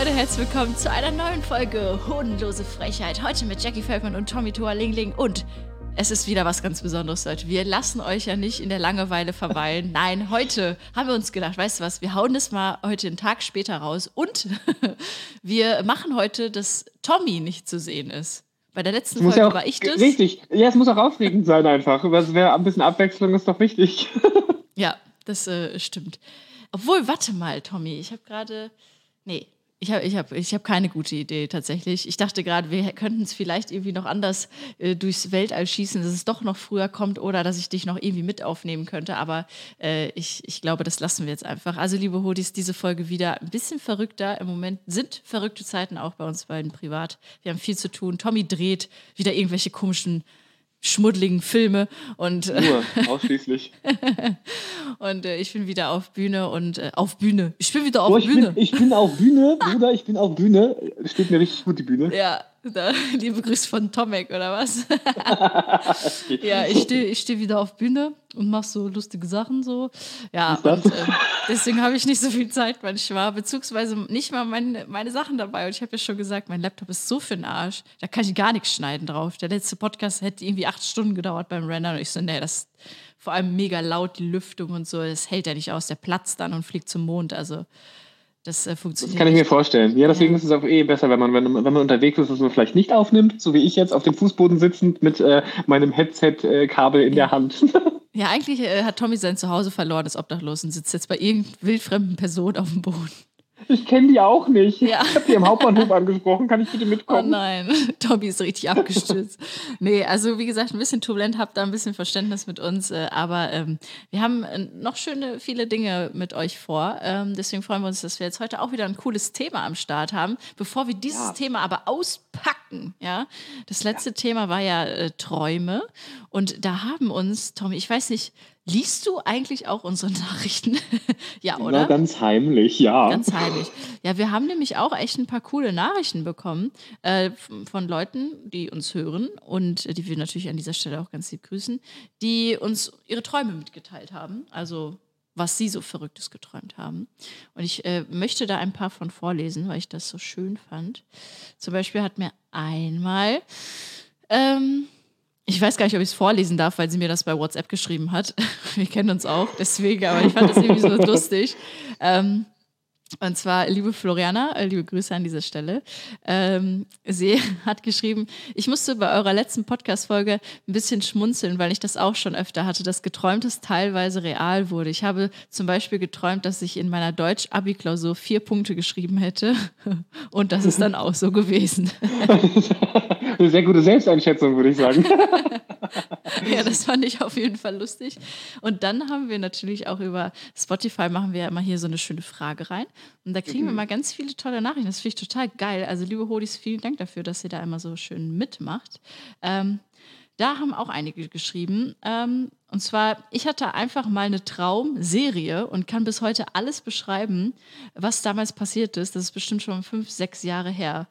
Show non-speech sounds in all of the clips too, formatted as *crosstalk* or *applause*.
Leute, herzlich willkommen zu einer neuen Folge Hodenlose Frechheit. Heute mit Jackie Feldmann und Tommy Toa Lingling und es ist wieder was ganz Besonderes, Leute. Wir lassen euch ja nicht in der Langeweile verweilen. *laughs* Nein, heute haben wir uns gedacht, weißt du was, wir hauen das mal heute einen Tag später raus und *laughs* wir machen heute, dass Tommy nicht zu sehen ist. Bei der letzten Folge ja auch, war ich das. Richtig. Ja, es muss auch aufregend sein einfach. Das wäre ein bisschen Abwechslung ist doch wichtig. *laughs* Ja, das äh, stimmt. Obwohl, warte mal, Tommy, ich habe gerade. Nee, ich habe ich hab, ich hab keine gute Idee tatsächlich. Ich dachte gerade, wir könnten es vielleicht irgendwie noch anders äh, durchs Weltall schießen, dass es doch noch früher kommt oder dass ich dich noch irgendwie mit aufnehmen könnte. Aber äh, ich, ich glaube, das lassen wir jetzt einfach. Also, liebe Hodis, diese Folge wieder ein bisschen verrückter. Im Moment sind verrückte Zeiten auch bei uns beiden privat. Wir haben viel zu tun. Tommy dreht wieder irgendwelche komischen schmuddeligen Filme und äh, Nur, ausschließlich. *laughs* und äh, ich bin wieder auf Bühne und äh, auf Bühne. Ich bin wieder auf Boah, ich, Bühne. bin, ich bin auf Bühne, Bruder, ich bin auf Bühne. Steht mir richtig gut, die Bühne. ja, da, *laughs* liebe Grüße von Tomek oder was? *laughs* ja, ich stehe ich steh wieder auf Bühne und mache so lustige Sachen so. Ja, ist und äh, deswegen habe ich nicht so viel Zeit manchmal, beziehungsweise nicht mal meine, meine Sachen dabei. Und ich habe ja schon gesagt, mein Laptop ist so für den Arsch, da kann ich gar nichts schneiden drauf. Der letzte Podcast hätte irgendwie acht Stunden gedauert beim Rendern und ich so, nee, das vor allem mega laut, die Lüftung und so, das hält ja nicht aus. Der platzt dann und fliegt zum Mond. Also das äh, Das funktioniert. kann ich mir vorstellen. Ja, deswegen Ja. ist es auch eh besser, wenn man, wenn, wenn man unterwegs ist, dass man vielleicht nicht aufnimmt, so wie ich jetzt auf dem Fußboden sitzend mit äh, meinem Headset-Kabel in der Hand. *laughs* Ja, eigentlich äh, hat Tommy sein Zuhause verloren, ist obdachlos und sitzt jetzt bei irgendeiner wildfremden Person auf dem Boden. Ich kenne die auch nicht. Ja. Ich habe die im Hauptbahnhof *laughs* angesprochen. Kann ich bitte Oh mitkommen? nein, *laughs* Tommy ist richtig abgestürzt. nee, also wie gesagt, ein bisschen turbulent, habt da ein bisschen Verständnis mit uns, äh, aber ähm, wir haben äh, noch schöne, viele Dinge mit euch vor. Ähm, deswegen freuen wir uns, dass wir jetzt heute auch wieder ein cooles Thema am Start haben. Bevor wir dieses Ja. Thema aber auspacken, ja, das letzte Thema war ja äh, Träume und da haben uns, Tommy, ich weiß nicht, liest du eigentlich auch unsere *laughs* Nachrichten? ja, oder? Na, ganz heimlich, ja. Ganz heimlich. Ja, wir haben nämlich auch echt ein paar coole Nachrichten bekommen äh, von Leuten, die uns hören und die wir natürlich an dieser Stelle auch ganz lieb grüßen, die uns ihre Träume mitgeteilt haben. Also was sie so Verrücktes geträumt haben. Und ich äh, möchte da ein paar von vorlesen, weil ich das so schön fand. Zum Beispiel hat mir einmal, ähm, ich weiß gar nicht, ob ich es vorlesen darf, weil sie mir das bei WhatsApp geschrieben hat. *laughs* Wir kennen uns auch, deswegen, aber ich fand das irgendwie so lustig. Ähm, und zwar, liebe Floriana, äh, liebe Grüße an dieser Stelle. Ähm, sie *laughs* hat geschrieben, ich musste bei eurer letzten Podcast-Folge ein bisschen schmunzeln, weil ich das auch schon öfter hatte, dass Geträumtes teilweise real wurde. Ich habe zum Beispiel geträumt, dass ich in meiner Deutsch-Abi-Klausur vier Punkte geschrieben hätte. *laughs* Und das ist dann auch so gewesen. *laughs* Eine sehr gute Selbsteinschätzung, würde ich sagen. *laughs* Ja, das fand ich auf jeden Fall lustig. Und dann haben wir natürlich auch über Spotify machen wir ja immer hier so eine schöne Frage rein. Und da kriegen wir mal ganz viele tolle Nachrichten. Das finde ich total geil. Also, liebe Hodis, vielen Dank dafür, dass ihr da immer so schön mitmacht. Ähm, da haben auch einige geschrieben. Ähm, und zwar, ich hatte einfach mal eine Traumserie und kann bis heute alles beschreiben, was damals passiert ist. Das ist bestimmt schon fünf, sechs Jahre her.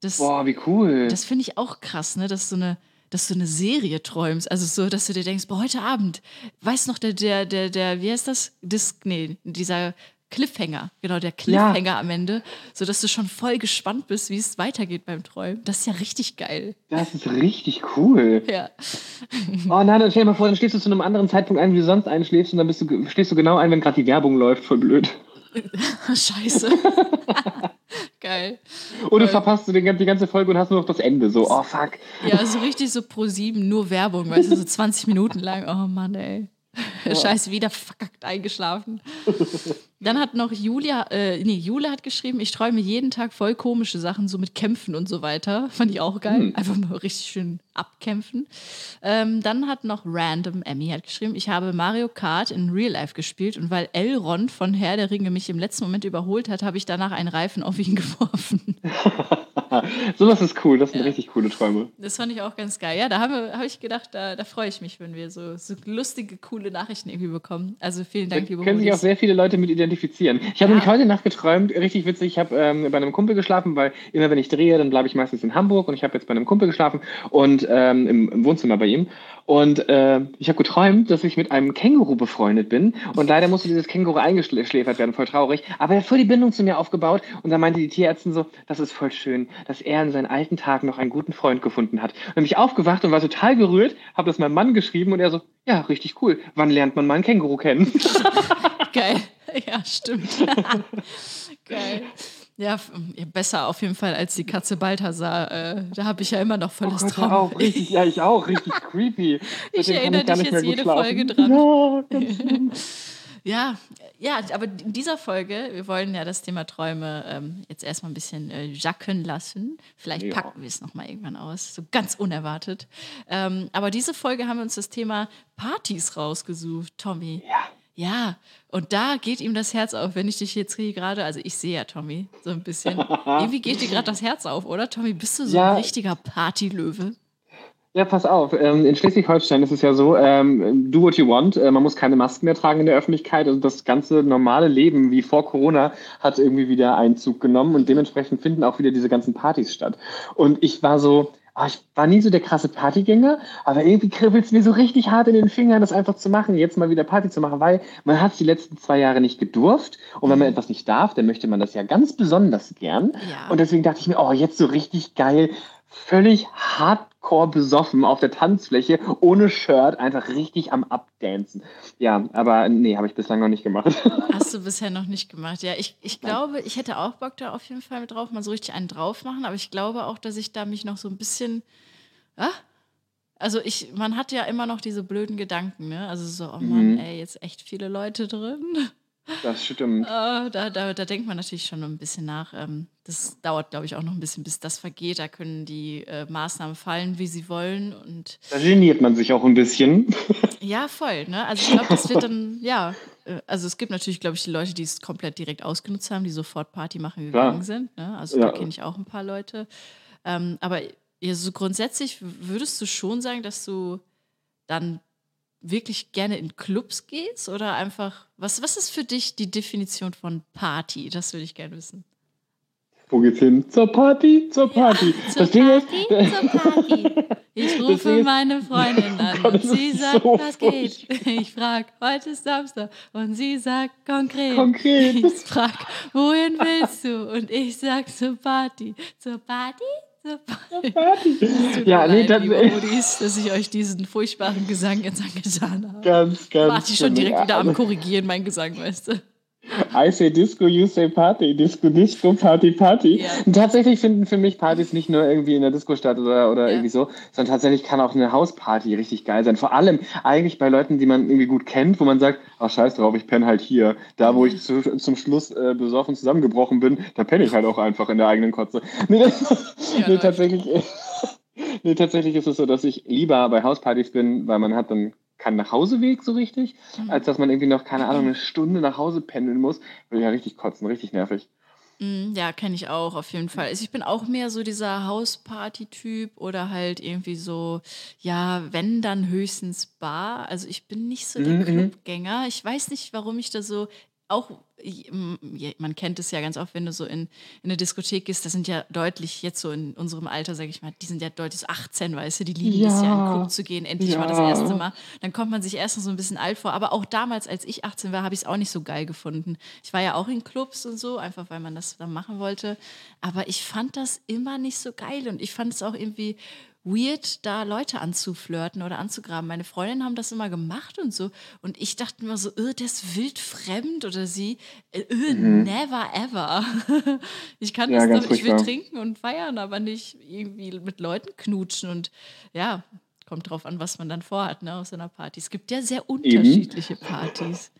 Das, Boah, wie cool. das finde ich auch krass, ne? Dass du eine, dass du eine Serie träumst. Also so, dass du dir denkst, boah, heute Abend, weiß noch der, der, der, der, wie heißt das? Dis, nee, dieser Cliffhanger, genau, der Cliffhanger am Ende, so dass du schon voll gespannt bist, wie es weitergeht beim Träumen. Das ist ja richtig geil. das ist richtig cool. Ja. Oh nein, dann stell dir mal vor, dann stehst du zu einem anderen Zeitpunkt ein, wie du sonst einschläfst und dann bist du, stehst du genau ein, wenn gerade die Werbung läuft. Voll blöd. *laughs* Scheiße. *laughs* geil. Und du Voll. verpasst du den, die ganze Folge und hast nur noch das Ende. So, oh fuck. Ja, so richtig so pro sieben, nur Werbung, weißt du, so 20 Minuten lang. Oh Mann, ey. *laughs* Scheiße, wieder verkackt eingeschlafen. *laughs* Dann hat noch Julia, äh, nee, Julia hat geschrieben, ich träume jeden Tag voll komische Sachen, so mit Kämpfen und so weiter. *laughs* Fand ich auch geil. Einfach mal richtig schön abkämpfen. Ähm, dann hat noch Random Emmy hat geschrieben, ich habe Mario Kart in Real Life gespielt und weil Elrond von Herr der Ringe mich im letzten Moment überholt hat, habe ich danach einen Reifen auf ihn geworfen. *laughs* Sowas ist cool, das sind richtig coole Träume. Das fand ich auch ganz geil. Ja, da habe hab ich gedacht, da, da freue ich mich, wenn wir so, so lustige, coole Nachrichten irgendwie bekommen. Also vielen Dank, Da liebe können sich auch sehr viele Leute mit identifizieren. Ich habe Ja. nämlich heute Nacht geträumt, richtig witzig, ich habe ähm, bei einem Kumpel geschlafen, weil immer wenn ich drehe, dann bleibe ich meistens in Hamburg und ich habe jetzt bei einem Kumpel geschlafen und ähm, im, im Wohnzimmer bei ihm. Und äh, ich habe geträumt, dass ich mit einem Känguru befreundet bin und leider musste dieses Känguru eingeschläfert werden, voll traurig. Aber er hat voll die Bindung zu mir aufgebaut und da meinte die Tierärztin so, das ist voll schön, dass er in seinen alten Tagen noch einen guten Freund gefunden hat. Und bin ich aufgewacht und war total gerührt, habe das meinem Mann geschrieben und er so, ja, richtig cool. Wann lernt man mal einen Känguru kennen? *laughs* Geil. Ja, stimmt. *laughs* geil. Ja, besser auf jeden Fall als die Katze Balthasar. Äh, da habe ich ja immer noch Oh volles Gott, Traum. hör auf, richtig, ja, ich auch, richtig *laughs* creepy. Ich erinnere gar dich jetzt jede schlafen. Folge dran. Ja, ganz schlimm. Ja, ja, aber in dieser Folge, wir wollen ja das Thema Träume ähm, jetzt erstmal ein bisschen äh, jacken lassen. Vielleicht Ja. packen wir es nochmal irgendwann aus, so ganz unerwartet. Ähm, aber diese Folge haben wir uns das Thema Partys rausgesucht, Tommy. ja. Ja, und da geht ihm das Herz auf, wenn ich dich jetzt hier gerade, also ich sehe ja Tommy so ein bisschen. *laughs* Irgendwie geht dir gerade das Herz auf, oder Tommy? Bist du so Ja. ein richtiger Partylöwe? Ja, pass auf. Ähm, in Schleswig-Holstein ist es ja so, ähm, do what you want. Äh, man muss keine Masken mehr tragen in der Öffentlichkeit. Also das ganze normale Leben wie vor Corona hat irgendwie wieder Einzug genommen und dementsprechend finden auch wieder diese ganzen Partys statt. Und ich war so, ah, ich war nie so der krasse Partygänger, aber irgendwie kribbelt es mir so richtig hart in den Fingern, das einfach zu machen, jetzt mal wieder Party zu machen, weil man hat es die letzten zwei Jahre nicht gedurft. Und wenn man etwas nicht darf, dann möchte man das ja ganz besonders gern. Ja. Und deswegen dachte ich mir, oh, jetzt so richtig geil, völlig hardcore besoffen auf der Tanzfläche, ohne Shirt, einfach richtig am Abdancen. Ja, aber nee, habe ich bislang noch nicht gemacht. *laughs* Hast du bisher noch nicht gemacht. Ja, ich, ich glaube, ich hätte auch Bock da auf jeden Fall mit drauf, mal so richtig einen drauf machen, aber ich glaube auch, dass ich da mich noch so ein bisschen. Ah? Also ich, man hat ja immer noch diese blöden Gedanken, ne? Also so, oh Mann, Mhm. ey, jetzt echt viele Leute drin. Das stimmt. Äh, da, da, da denkt man natürlich schon ein bisschen nach. Ähm, das dauert, glaube ich, auch noch ein bisschen, bis das vergeht. Da können die äh, Maßnahmen fallen, wie sie wollen. Und Da geniert man sich auch ein bisschen. *laughs* ja, voll. Ne? Also ich glaube, das wird dann, ja. äh, Also es gibt natürlich, glaube ich, die Leute, die es komplett direkt ausgenutzt haben, die sofort Party machen gegangen sind. Ne? Also Ja. da kenne ich auch ein paar Leute. Ähm, aber ja, so grundsätzlich würdest du schon sagen, dass du dann wirklich gerne in Clubs gehst oder einfach, was, was ist für dich die Definition von Party? Das würde ich gerne wissen. Wo geht's hin? Zur Party, zur Party. Zur das Ding Party, ist, zur *laughs* Party. Ich rufe meine Freundin an *laughs* Gott, und sie sagt, so was geht. *laughs* Ich frage, heute ist Samstag und sie sagt konkret. Konkret. Ich frage, wohin willst du? Und ich sag zur Party. Zur Party? Zur Party. Party. Ja, nee, leid, liebe Rudis, dass ich euch diesen furchtbaren Gesang jetzt angetan habe. ganz, ganz. Warte ich schon direkt wieder am Korrigieren, mein Gesang, weißt du. I say Disco, you say Party. Disco, Disco, Party, Party. Ja. Und tatsächlich finden für mich Partys nicht nur irgendwie in der Disco statt oder, oder Ja. irgendwie so, sondern tatsächlich kann auch eine Hausparty richtig geil sein. Vor allem eigentlich bei Leuten, die man irgendwie gut kennt, wo man sagt, ach scheiß drauf, ich penne halt hier. Da, wo ich zu, zum Schluss äh, besoffen zusammengebrochen bin, da penne ich halt auch einfach in der eigenen Kotze. *laughs* Nee, das, Ja, nee tatsächlich, *laughs* nee, tatsächlich ist es so, dass ich lieber bei Hauspartys bin, weil man hat dann keinen Nachhauseweg so richtig, Mhm. als dass man irgendwie noch, keine Ahnung, eine Stunde nach Hause pendeln muss. Will ja richtig kotzen, richtig nervig. Mm, Ja, kenne ich auch, auf jeden Fall. Also ich bin auch mehr so dieser Hausparty-Typ oder halt irgendwie so, ja, wenn dann höchstens Bar. Also ich bin nicht so der Mhm, mhm. Clubgänger. Ich weiß nicht, warum ich da so auch, mm, ja, man kennt es ja ganz oft, wenn du so in, in eine Diskothek gehst, das sind ja deutlich, jetzt so in unserem Alter, sage ich mal, die sind ja deutlich so 18, weißt du, die lieben es ja, in den Ja. Club zu gehen, endlich mal das Ja. erste Mal. Dann kommt man sich erst noch so ein bisschen alt vor. Aber auch damals, als ich 18 war, habe ich es auch nicht so geil gefunden. Ich war ja auch in Clubs und so, einfach weil man das dann machen wollte. Aber ich fand das immer nicht so geil und ich fand es auch irgendwie weird, da Leute anzuflirten oder anzugraben. Meine Freundinnen haben das immer gemacht und so. Und ich dachte immer so, äh, der ist wild fremd oder sie. Äh, äh, never ever. *laughs* ich kann Mhm. Ja, das ich will trinken und feiern, aber nicht irgendwie mit Leuten knutschen. Und ja, kommt drauf an, was man dann vorhat, ne, auf so einer Party. Es gibt ja sehr unterschiedliche Partys.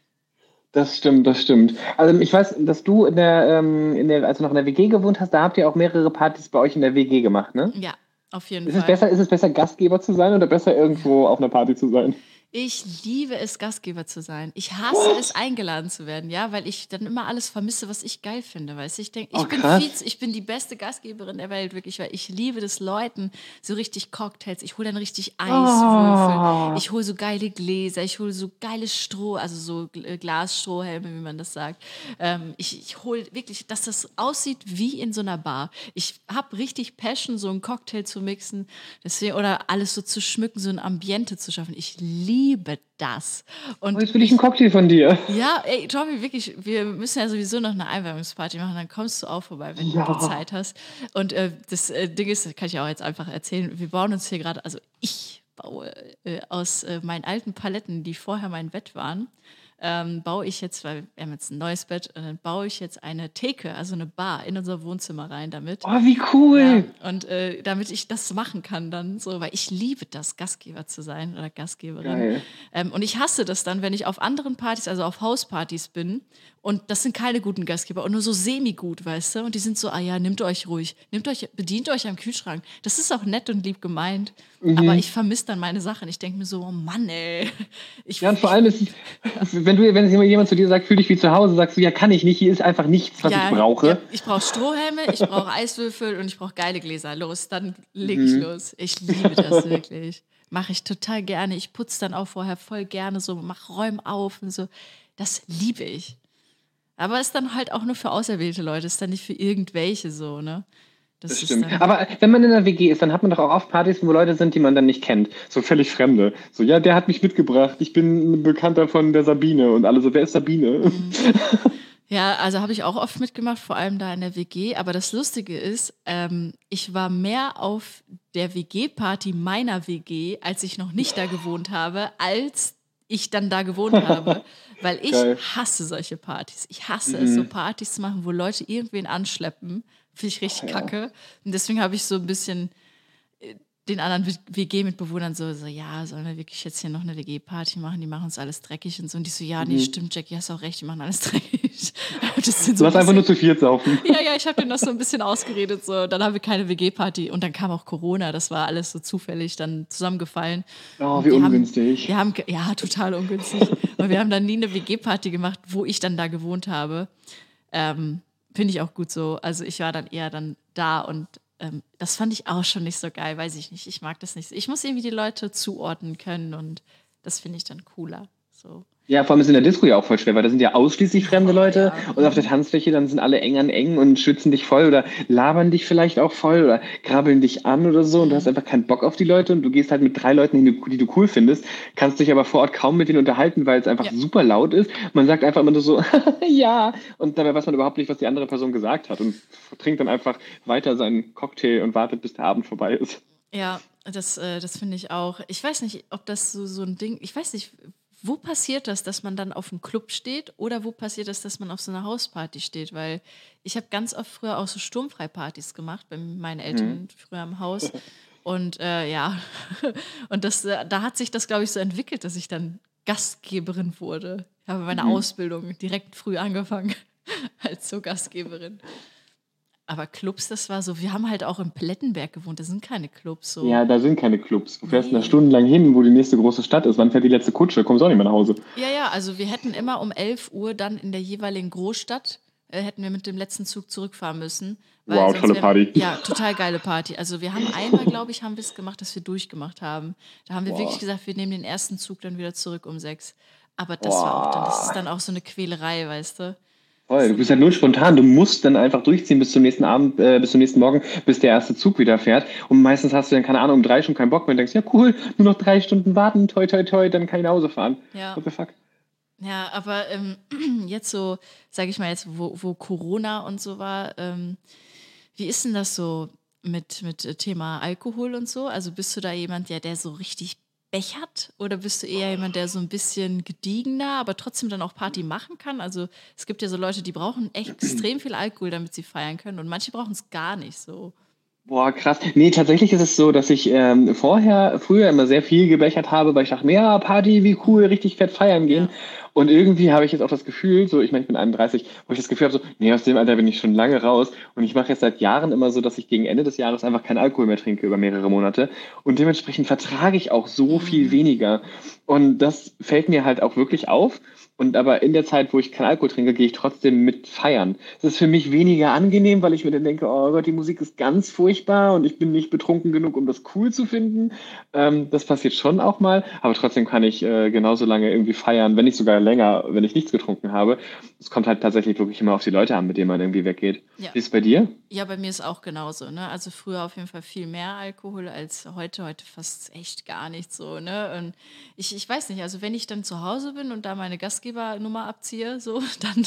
Das stimmt, das stimmt. Also ich weiß, dass du in der, ähm, in der, als du noch in der WG gewohnt hast, da habt ihr auch mehrere Partys bei euch in der WG gemacht, ne? Ja, auf jeden Ist es Fall. besser, ist es besser, Gastgeber zu sein oder besser irgendwo auf einer Party zu sein? Ich liebe es, Gastgeber zu sein. Ich hasse es, eingeladen zu werden, ja, weil ich dann immer alles vermisse, was ich geil finde. Weißt du, ich denke, ich Oh, bin ich bin die beste Gastgeberin der Welt, wirklich, weil ich liebe das Leuten, so richtig Cocktails. Ich hole dann richtig Eiswürfel. Oh. Ich hole so geile Gläser, ich hole so geiles Stroh, also so äh, Glasstrohhelme, wie man das sagt. Ähm, ich ich hole wirklich, dass das aussieht wie in so einer Bar. Ich habe richtig Passion, so einen Cocktail zu mixen deswegen, oder alles so zu schmücken, so ein Ambiente zu schaffen. Ich liebe das. Und Oh, jetzt will ich einen Cocktail von dir. ja, ey, Tommy, wirklich, wir müssen ja sowieso noch eine Einweihungsparty machen, dann kommst du auch vorbei, wenn Ja. du Zeit hast. Und äh, das äh, Ding ist, das kann ich auch jetzt einfach erzählen, wir bauen uns hier gerade, also ich baue äh, aus äh, meinen alten Paletten, die vorher mein Bett waren, ähm, baue ich jetzt, weil wir haben jetzt ein neues Bett, und dann baue ich jetzt eine Theke, also eine Bar in unser Wohnzimmer rein damit. Oh, wie cool. Ja, und äh, damit ich das machen kann dann so, weil ich liebe das, Gastgeber zu sein oder Gastgeberin. Ähm, und ich hasse das dann, wenn ich auf anderen Partys, also auf Hauspartys bin und das sind keine guten Gastgeber und nur so semi-gut, weißt du? Und die sind so, ah ja, nehmt euch ruhig, nehmt euch, bedient euch am Kühlschrank. Das ist auch nett und lieb gemeint, Mhm. aber ich vermisse dann meine Sachen. Ich denke mir so, oh Mann, ey. Ich, Ja, und vor allem ist es, wenn du, wenn jemand zu dir sagt, fühl dich wie zu Hause, sagst du, ja, kann ich nicht, hier ist einfach nichts, was Ja, ich brauche. Ja, ich brauche Strohhelme, ich brauche Eiswürfel und ich brauche geile Gläser. Los, dann leg ich Mhm. los. Ich liebe das wirklich. Mache ich total gerne. Ich putze dann auch vorher voll gerne so, mach Räume auf und so. Das liebe ich. Aber ist dann halt auch nur für auserwählte Leute, ist dann nicht für irgendwelche so, ne? Das ist stimmt. Aber wenn man in einer WG ist, dann hat man doch auch oft Partys, wo Leute sind, die man dann nicht kennt. So völlig Fremde. So, ja, der hat mich mitgebracht. Ich bin ein Bekannter von der Sabine. Und alle so, wer ist Sabine? Mhm. *laughs* Ja, also habe ich auch oft mitgemacht, vor allem da in der WG. Aber das Lustige ist, ähm, ich war mehr auf der WG-Party meiner WG, als ich noch nicht da gewohnt habe, als ich dann da gewohnt habe. *laughs* Weil ich Geil. hasse solche Partys. Ich hasse es, so Partys zu machen, wo Leute irgendwen anschleppen. Finde ich richtig kacke. Und deswegen habe ich so ein bisschen äh, den anderen WG-Mitbewohnern so, so, ja, sollen wir wirklich jetzt hier noch eine WG-Party machen? Die machen uns alles dreckig und so. Und die so, ja, nee, stimmt, Jackie, hast auch recht, die machen alles *laughs* dreckig. Das sind so Lass ein einfach nur zu viert saufen. ja, ja, ich habe denen das so ein bisschen ausgeredet. So. Dann haben wir keine WG-Party und dann kam auch Corona. Das war alles so zufällig dann zusammengefallen. Oh, wie ungünstig. Haben, wir haben, ja, total ungünstig. und wir haben dann nie eine WG-Party gemacht, wo ich dann da gewohnt habe. Ähm, Finde ich auch gut so. Also ich war dann eher dann da und ähm, das fand ich auch schon nicht so geil, weiß ich nicht. Ich mag das nicht. Ich muss irgendwie die Leute zuordnen können und das finde ich dann cooler. So. Ja, vor allem ist in der Disco ja auch voll schwer, weil da sind ja ausschließlich fremde Leute und auf der Tanzfläche dann sind alle eng an eng und schützen dich voll oder labern dich vielleicht auch voll oder krabbeln dich an oder so und du hast einfach keinen Bock auf die Leute und du gehst halt mit drei Leuten, die du, die du cool findest, kannst dich aber vor Ort kaum mit denen unterhalten, weil es einfach Ja. super laut ist. Man sagt einfach immer nur so, *laughs* ja, und dabei weiß man überhaupt nicht, was die andere Person gesagt hat und trinkt dann einfach weiter seinen Cocktail und wartet, bis der Abend vorbei ist. Ja, das, äh, das finde ich auch. Ich weiß nicht, ob das so, so ein Ding, ich weiß nicht, wo passiert das, dass man dann auf einem Club steht oder wo passiert das, dass man auf so einer Hausparty steht? Weil ich habe ganz oft früher auch so Sturmfreipartys gemacht bei meinen Eltern früher im Haus. Und äh, ja, *laughs* und das, äh, da hat sich das, glaube ich, so entwickelt, dass ich dann Gastgeberin wurde. Ich habe meine Ausbildung direkt früh angefangen *laughs* als so Gastgeberin. Aber Clubs, das war so, wir haben halt auch im Plettenberg gewohnt, das sind keine Clubs. So. Ja, da sind keine Clubs. Du fährst Nee. eine Stunde lang hin, wo die nächste große Stadt ist. Wann fährt die letzte Kutsche? Kommst auch nicht mehr nach Hause. Ja, ja, also wir hätten immer um 11 Uhr dann in der jeweiligen Großstadt, äh, hätten wir mit dem letzten Zug zurückfahren müssen. Wow, tolle Party. Ja, total geile Party. Also wir haben einmal, glaube ich, haben wir es gemacht, dass wir durchgemacht haben. Da haben wir Wow. wirklich gesagt, wir nehmen den ersten Zug dann wieder zurück um sechs. Aber das war auch dann, das ist dann auch so eine Quälerei, weißt du? Voll, du bist halt nur spontan. Du musst dann einfach durchziehen bis zum nächsten Abend, äh, bis zum nächsten Morgen, bis der erste Zug wieder fährt. Und meistens hast du dann, keine Ahnung, um drei schon keinen Bock mehr und denkst, ja cool, nur noch drei Stunden warten, toi toi toi, dann kann ich nach Hause fahren. Ja. What the fuck? Ja, aber ähm, *clears throat* jetzt so, sage ich mal jetzt, wo, wo Corona und so war, ähm, wie ist denn das so mit, mit äh, Thema Alkohol und so? Also bist du da jemand, der, der so richtig bechert oder bist du eher jemand, der so ein bisschen gediegener, aber trotzdem dann auch Party machen kann? Also es gibt ja so Leute, die brauchen echt extrem viel Alkohol, damit sie feiern können und manche brauchen es gar nicht so. Boah, krass. Nee, tatsächlich ist es so, dass ich ähm, vorher, früher immer sehr viel gebechert habe, weil ich dachte, ja, Party, wie cool, richtig fett feiern gehen. Und irgendwie habe ich jetzt auch das Gefühl, so, ich meine, ich bin 31, wo ich das Gefühl habe, so, nee, aus dem Alter bin ich schon lange raus. Und ich mache jetzt seit Jahren immer so, dass ich gegen Ende des Jahres einfach keinen Alkohol mehr trinke über mehrere Monate. Und dementsprechend vertrage ich auch so viel weniger. Und das fällt mir halt auch wirklich auf. Und aber in der Zeit, wo ich keinen Alkohol trinke, gehe ich trotzdem mit feiern. Das ist für mich weniger angenehm, weil ich mir dann denke, oh Gott, die Musik ist ganz furchtbar und ich bin nicht betrunken genug, um das cool zu finden. Ähm, das passiert schon auch mal, aber trotzdem kann ich äh, genauso lange irgendwie feiern, wenn nicht sogar länger, wenn ich nichts getrunken habe. Es kommt halt tatsächlich wirklich immer auf die Leute an, mit denen man irgendwie weggeht. Ja. Wie ist es bei dir? Ja, bei mir ist auch genauso. Ne? Also früher auf jeden Fall viel mehr Alkohol als heute. Heute fast echt gar nicht so. Ne? Und ich, ich weiß nicht, also wenn ich dann zu Hause bin und da meine Gastgebernummer abziehe, so, *laughs* dann,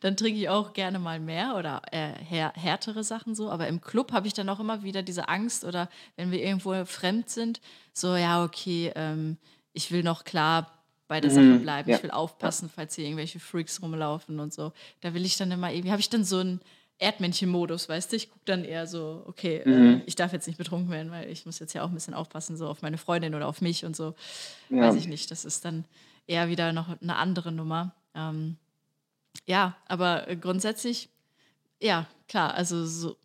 dann trinke ich auch gerne mal mehr oder äh, här härtere Sachen so. Aber im Club habe ich dann auch immer wieder diese Angst oder wenn wir irgendwo fremd sind, so, ja, okay, ähm, ich will noch klar bei der Sache bleiben. ja. Ich will aufpassen, falls hier irgendwelche Freaks rumlaufen und so. Da will ich dann immer irgendwie, habe ich dann so einen Erdmännchen-Modus, weißt du? Ich gucke dann eher so, okay, äh, ich darf jetzt nicht betrunken werden, weil ich muss jetzt ja auch ein bisschen aufpassen, so auf meine Freundin oder auf mich und so. Ja. Weiß ich nicht. Das ist dann eher wieder noch eine andere Nummer. Ähm, ja, aber äh, grundsätzlich, ja, klar, also so,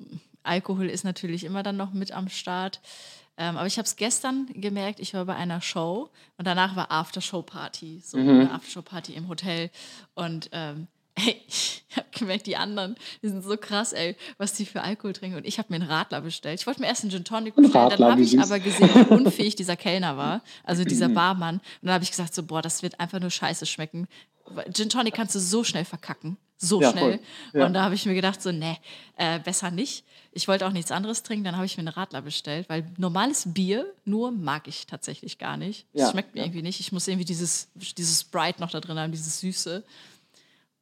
Alkohol ist natürlich immer dann noch mit am Start. Ähm, aber ich habe es gestern gemerkt, ich war bei einer Show und danach war Aftershow-Party, so eine Aftershow-Party im Hotel. Und ähm, ey, ich habe gemerkt, die anderen, die sind so krass, ey, was die für Alkohol trinken. Und ich habe mir einen Radler bestellt. Ich wollte mir erst einen Gin Tonic bestellen, Radler, dann habe ich aber gesehen, wie *laughs* unfähig dieser Kellner war, also dieser Barmann. Und dann habe ich gesagt, so, boah, das wird einfach nur scheiße schmecken. Gin Tonic kannst du so schnell verkacken. So Ja, schnell. Ja. Und da habe ich mir gedacht, so, ne, äh, besser nicht. Ich wollte auch nichts anderes trinken, dann habe ich mir einen Radler bestellt, weil normales Bier nur mag ich tatsächlich gar nicht. Das Ja, schmeckt mir irgendwie nicht. Ich muss irgendwie dieses, dieses Sprite noch da drin haben, dieses Süße.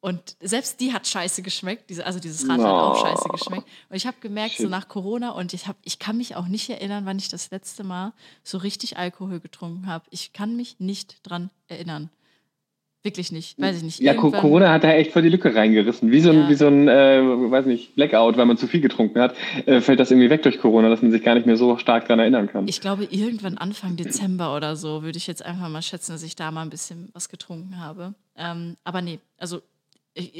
Und selbst die hat scheiße geschmeckt, diese, also dieses Radler hat auch scheiße geschmeckt. Und ich habe gemerkt, so Shit. nach Corona, und ich, hab, ich kann mich auch nicht erinnern, wann ich das letzte Mal so richtig Alkohol getrunken habe. Ich kann mich nicht dran erinnern. Wirklich nicht. Weiß ich nicht. Ja, Irgendwann- Corona hat da echt voll die Lücke reingerissen. Wie so ein, Ja. wie so ein äh, weiß nicht, Blackout, weil man zu viel getrunken hat, äh, fällt das irgendwie weg durch Corona, dass man sich gar nicht mehr so stark daran erinnern kann. Ich glaube, irgendwann Anfang Dezember oder so würde ich jetzt einfach mal schätzen, dass ich da mal ein bisschen was getrunken habe. Ähm, aber nee, also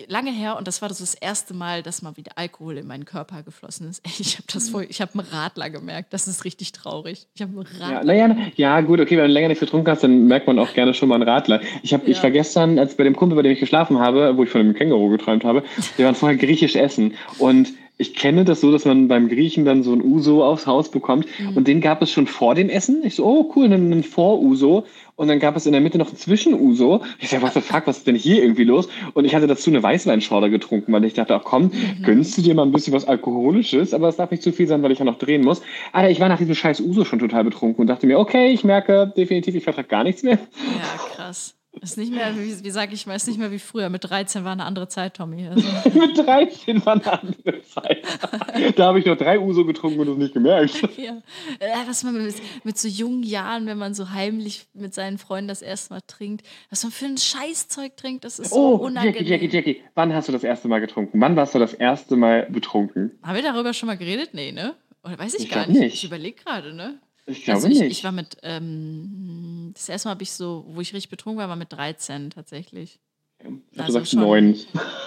lange her und das war das, erste Mal, dass mal wieder Alkohol in meinen Körper geflossen ist. *laughs* Ich habe das voll, ich habe einen Radler gemerkt. Das ist richtig traurig. Ich habe einen Ja, Radler. naja, ja, gut, okay, wenn du länger nicht getrunken hast, dann merkt man auch gerne schon mal einen Radler. Ich, hab, ich Ja. war gestern, als bei dem Kumpel, bei dem ich geschlafen habe, wo ich von einem Känguru geträumt habe, *laughs* wir waren vorher griechisch essen. Und ich kenne das so, dass man beim Griechen dann so ein Uso aufs Haus bekommt. Und den gab es schon vor dem Essen. Ich so, oh cool, einen, einen Vor-Uso. Und dann gab es in der Mitte noch einen Zwischen-Uso. Ich sag, what the fuck, was ist denn hier irgendwie los? Und ich hatte dazu eine Weißweinschorle getrunken, weil ich dachte, ach komm, gönnst du dir mal ein bisschen was Alkoholisches, aber es darf nicht zu viel sein, weil ich ja noch drehen muss. Alter, ich war nach diesem scheiß Uso schon total betrunken und dachte mir, okay, ich merke definitiv, ich vertrage gar nichts mehr. Ja, krass. Ist nicht mehr, wie, wie sage ich mal, ist nicht mehr wie früher. Mit 13 war eine andere Zeit, Tommy. Also, *laughs* Mit 13 war eine andere Zeit. *laughs* da habe ich noch drei Uso getrunken und es nicht gemerkt. *laughs* ja. Äh, Was man mit, mit so jungen Jahren, wenn man so heimlich mit seinen Freunden das erste Mal trinkt, was man für ein Scheißzeug trinkt, das ist so Oh, unangenehm. Jackie, Jackie, Jackie, wann hast du das erste Mal getrunken? Wann warst du das erste Mal betrunken? Haben wir darüber schon mal geredet? Nee, ne? Oder weiß ich, Ich gar nicht. nicht. Ich überlege gerade, ne? Ich glaube also ich, nicht. ich war mit, ähm, das erste Mal habe ich so, wo ich richtig betrunken war, war mit 13 tatsächlich. Ich dachte, also du sagst schon- neun.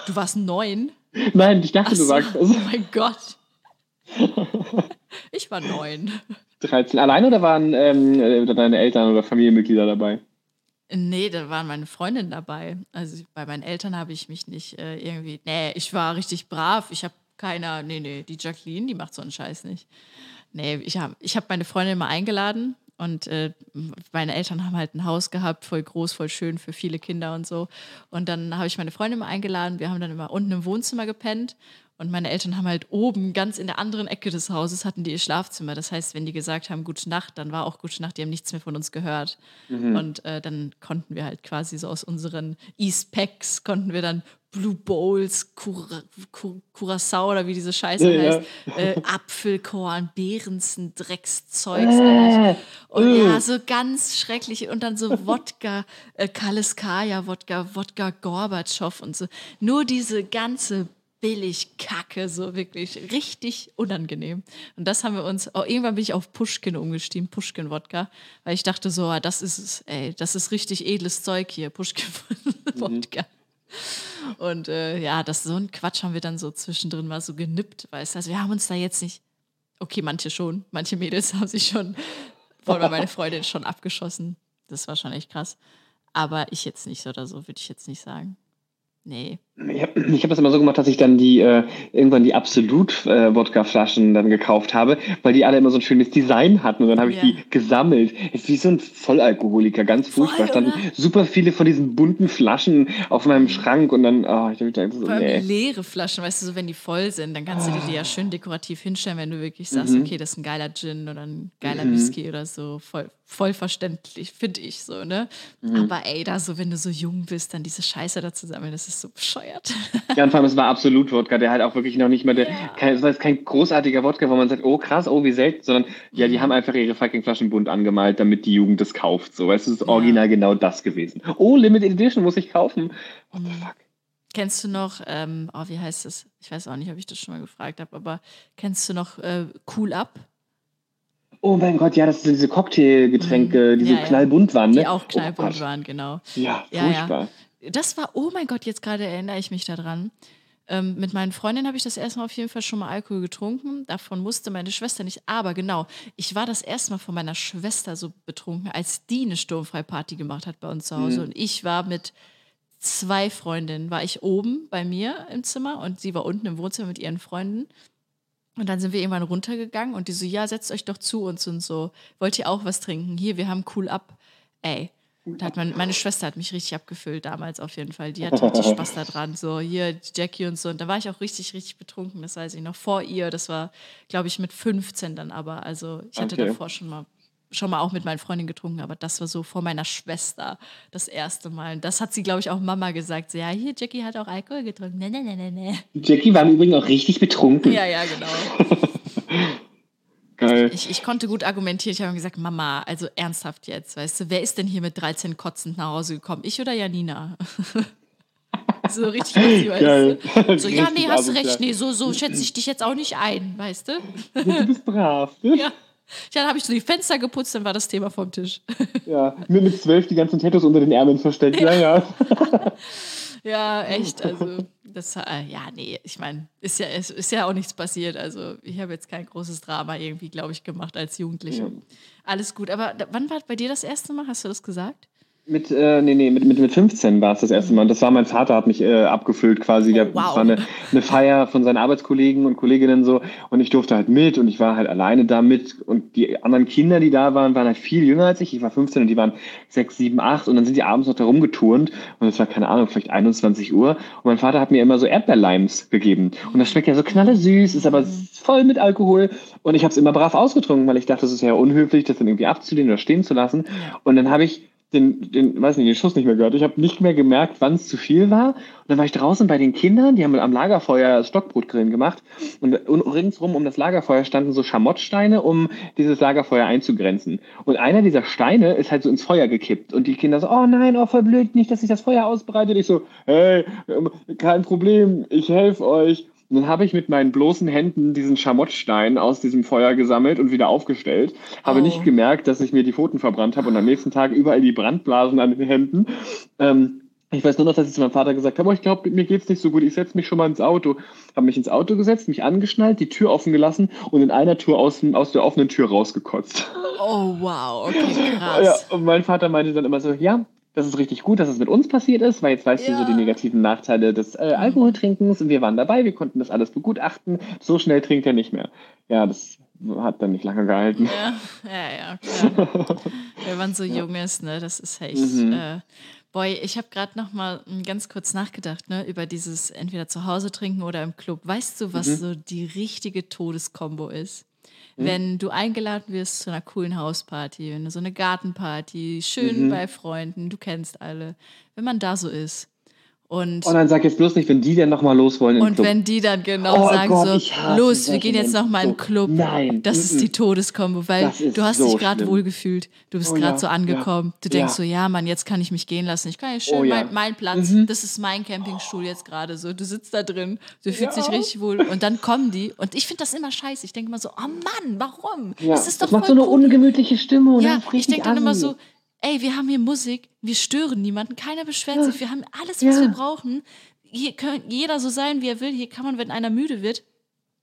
Du warst neun? Nein, ich dachte, Ach du so, sagst oh also mein Gott. *laughs* Ich war neun. 13. Allein oder waren ähm, äh, deine Eltern oder Familienmitglieder dabei? Nee, da waren meine Freundinnen dabei. Also bei meinen Eltern habe ich mich nicht äh, irgendwie. Nee, ich war richtig brav. Ich habe keiner. Nee, nee, die Jacqueline, die macht so einen Scheiß nicht. Nee, ich habe ich hab meine Freundin mal eingeladen und äh, meine Eltern haben halt ein Haus gehabt, voll groß, voll schön für viele Kinder und so. Und dann habe ich meine Freundin mal eingeladen. Wir haben dann immer unten im Wohnzimmer gepennt. Und meine Eltern haben halt oben, ganz in der anderen Ecke des Hauses, hatten die ihr Schlafzimmer. Das heißt, wenn die gesagt haben, gute Nacht, dann war auch gute Nacht, die haben nichts mehr von uns gehört. Und äh, dann konnten wir halt quasi so aus unseren East Packs, konnten wir dann Blue Bowls, Cura Cur Curacao oder wie diese Scheiße Ja, ja. heißt, äh, *laughs* Apfelkorn, Behrensen, Dreckszeugs. eigentlich. Und ja, so ganz schrecklich. Und dann so Wodka, äh, Kaliskaya, Wodka, Wodka Gorbatschow und so. Nur diese ganze billig Kacke, so wirklich richtig unangenehm. Und das haben wir uns, oh, irgendwann bin ich auf Pushkin umgestiegen, Pushkin-Wodka, weil ich dachte so, ah, das ist es, ey, das ist richtig edles Zeug hier, Pushkin-Wodka. *laughs* Mhm. Und äh, ja, das so ein Quatsch haben wir dann so zwischendrin mal so genippt, weißt du. Also wir haben uns da jetzt nicht, okay, manche schon, manche Mädels *laughs* haben sich schon, vor allem meine Freundin schon abgeschossen. Das war schon echt krass. Aber ich jetzt nicht oder so, würde ich jetzt nicht sagen. Nee. Ich habe ich hab das immer so gemacht, dass ich dann die äh, irgendwann die Absolut-Wodka-Flaschen äh, dann gekauft habe, weil die alle immer so ein schönes Design hatten und dann habe ich ja. die gesammelt. Ist wie so ein Vollalkoholiker, ganz furchtbar. Voll, standen super viele von diesen bunten Flaschen auf meinem Schrank und dann, oh, ich dachte so, nee. leere Flaschen, weißt du, so wenn die voll sind, dann kannst du die, die ja schön dekorativ hinstellen, wenn du wirklich sagst, mhm. okay, das ist ein geiler Gin oder ein geiler mhm. Whisky oder so. Voll, voll verständlich, finde ich so, ne? Mhm. Aber ey, da so, wenn du so jung bist, dann diese Scheiße da zu sammeln, das ist so bescheuert. Ja, und vor allem, es war absolut Wodka, der halt auch wirklich noch nicht mal der, ja. kein, es war jetzt kein großartiger Wodka, wo man sagt, oh krass, oh wie selten, sondern ja, die mhm. haben einfach ihre fucking Flaschen bunt angemalt, damit die Jugend das kauft. So, weißt du, es ist original ja. genau das gewesen. Oh, Limited Edition muss ich kaufen. What the mhm. fuck? Kennst du noch, ähm, oh, wie heißt das? Ich weiß auch nicht, ob ich das schon mal gefragt habe, aber kennst du noch äh, Cool Up? Oh mein Gott, ja, das sind diese Cocktailgetränke, die ja, so knallbunt waren, ne? Die auch knallbunt oh waren, genau. Ja, furchtbar. Ja, das war, oh mein Gott, jetzt gerade erinnere ich mich daran. Ähm, mit meinen Freundinnen habe ich das erste Mal auf jeden Fall schon mal Alkohol getrunken. Davon musste meine Schwester nicht. Aber genau, ich war das erste Mal von meiner Schwester so betrunken, als die eine Sturmfreiparty gemacht hat bei uns zu Hause. Mhm. Und ich war mit zwei Freundinnen, war ich oben bei mir im Zimmer und sie war unten im Wohnzimmer mit ihren Freunden. Und dann sind wir irgendwann runtergegangen und die so, ja, setzt euch doch zu uns und so. Wollt ihr auch was trinken? Hier, wir haben cool ab. Ey, da hat man, meine Schwester hat mich richtig abgefüllt damals auf jeden Fall. Die hatte richtig *laughs* Spaß daran. So, hier Jackie und so. Und da war ich auch richtig, richtig betrunken, das weiß ich noch. Vor ihr, das war, glaube ich, mit 15 dann aber. Also ich hatte okay. davor schon mal schon mal auch mit meinen Freundinnen getrunken, aber das war so vor meiner Schwester das erste Mal. Und das hat sie, glaube ich, auch Mama gesagt. So, ja, hier, Jackie hat auch Alkohol getrunken. Nee, nee, nee, nee, nee. Jackie war im Übrigen auch richtig betrunken. Ja, ja, genau. *laughs* Geil. Ich, ich, konnte gut argumentieren. Ich habe gesagt, Mama, also ernsthaft jetzt, weißt du, wer ist denn hier mit 13 kotzend nach Hause gekommen? Ich oder Janina? *laughs* so richtig easy, weißt du? So, ja, nee, hast du recht, nee, so, so schätze ich dich jetzt auch nicht ein, weißt du? Du bist brav. Ne? *laughs* Ja. Dann habe ich so die Fenster geputzt, dann war das Thema vom Tisch. *laughs* Ja, mit, mit zwölf die ganzen Tattoos unter den Ärmeln versteckt, ja, ja. Ja, echt, also das, äh, ja, nee, ich meine, ist ja, ist, ist ja auch nichts passiert. Also ich habe jetzt kein großes Drama irgendwie, glaube ich, gemacht als Jugendliche. Ja. Alles gut. Aber wann war bei dir das erste Mal? Hast du das gesagt? Mit, äh, nee, nee, mit, mit, mit 15 war es das erste Mal. Das war mein Vater, hat mich äh, abgefüllt quasi. Oh, wow. Das war eine, eine Feier von seinen Arbeitskollegen und Kolleginnen so. Und ich durfte halt mit und ich war halt alleine da mit. Und die anderen Kinder, die da waren, waren halt viel jünger als ich. Ich war 15 und die waren 6, 7, 8. Und dann sind die abends noch da rumgeturnt. Und es war, keine Ahnung, vielleicht 21 Uhr. Und mein Vater hat mir immer so Erdbeerlimes gegeben. Und das schmeckt ja so knalle süß, ist aber voll mit Alkohol. Und ich habe es immer brav ausgetrunken, weil ich dachte, es ist ja unhöflich, das dann irgendwie abzulehnen oder stehen zu lassen. Und dann habe ich den, den, weiß nicht, den Schuss nicht mehr gehört. Ich habe nicht mehr gemerkt, wann es zu viel war. Und dann war ich draußen bei den Kindern, die haben am Lagerfeuer Stockbrotgrillen gemacht. Und, und ringsrum um das Lagerfeuer standen so Schamottsteine, um dieses Lagerfeuer einzugrenzen. Und einer dieser Steine ist halt so ins Feuer gekippt. Und die Kinder so, oh nein, oh voll blöd, nicht, dass sich das Feuer ausbreitet. Ich so, hey, kein Problem, ich helfe euch. Und dann habe ich mit meinen bloßen Händen diesen Schamottstein aus diesem Feuer gesammelt und wieder aufgestellt. Habe oh. nicht gemerkt, dass ich mir die Pfoten verbrannt habe und am nächsten Tag überall die Brandblasen an den Händen. Ähm, ich weiß nur noch, dass ich zu meinem Vater gesagt habe, oh, ich glaube, mir geht's nicht so gut, ich setze mich schon mal ins Auto. Habe mich ins Auto gesetzt, mich angeschnallt, die Tür offen gelassen und in einer Tour aus, aus der offenen Tür rausgekotzt. Oh, wow, okay, *laughs* krass. Ja, und mein Vater meinte dann immer so, ja, das ist richtig gut, dass es mit uns passiert ist, weil jetzt weißt ja. du so die negativen Nachteile des äh, Alkoholtrinkens und wir waren dabei, wir konnten das alles begutachten. So schnell trinkt er nicht mehr. Ja, das hat dann nicht lange gehalten. Ja, ja, ja klar. *laughs* Wenn man so jung ist, ne, das ist echt. Mhm. Äh, boy, ich habe gerade noch mal ganz kurz nachgedacht, ne, über dieses entweder zu Hause trinken oder im Club. Weißt du, was mhm. so die richtige Todeskombo ist? Mhm. Wenn du eingeladen wirst zu einer coolen Hausparty, wenn du so eine Gartenparty, schön mhm. bei Freunden, du kennst alle, wenn man da so ist Und, Und dann sag jetzt bloß nicht, wenn die dann nochmal los wollen und Club. wenn die dann genau Oh sagen Gott, so, los, wir gehen jetzt nochmal in den Club. Nein, Das mm, ist die Todeskombo, weil du hast so dich gerade wohlgefühlt. Du bist Oh gerade ja, so angekommen. Du ja. denkst so, ja, Mann, jetzt kann ich mich gehen lassen. Ich kann hier schön Oh ja. mein, Platz. Mhm. Das ist mein Campingstuhl jetzt gerade so. Du sitzt da drin, du fühlst Ja. dich richtig wohl. Und dann kommen die. Und ich finde das immer scheiße. Ich denke immer so, oh Mann, warum? ja, Das ist doch das macht so eine cool. ungemütliche Stimmung. Ja, ich denke dann an. immer so, ey, wir haben hier Musik, wir stören niemanden, keiner beschwert sich, wir haben alles, was Ja. wir brauchen. Hier kann jeder so sein, wie er will. Hier kann man, wenn einer müde wird,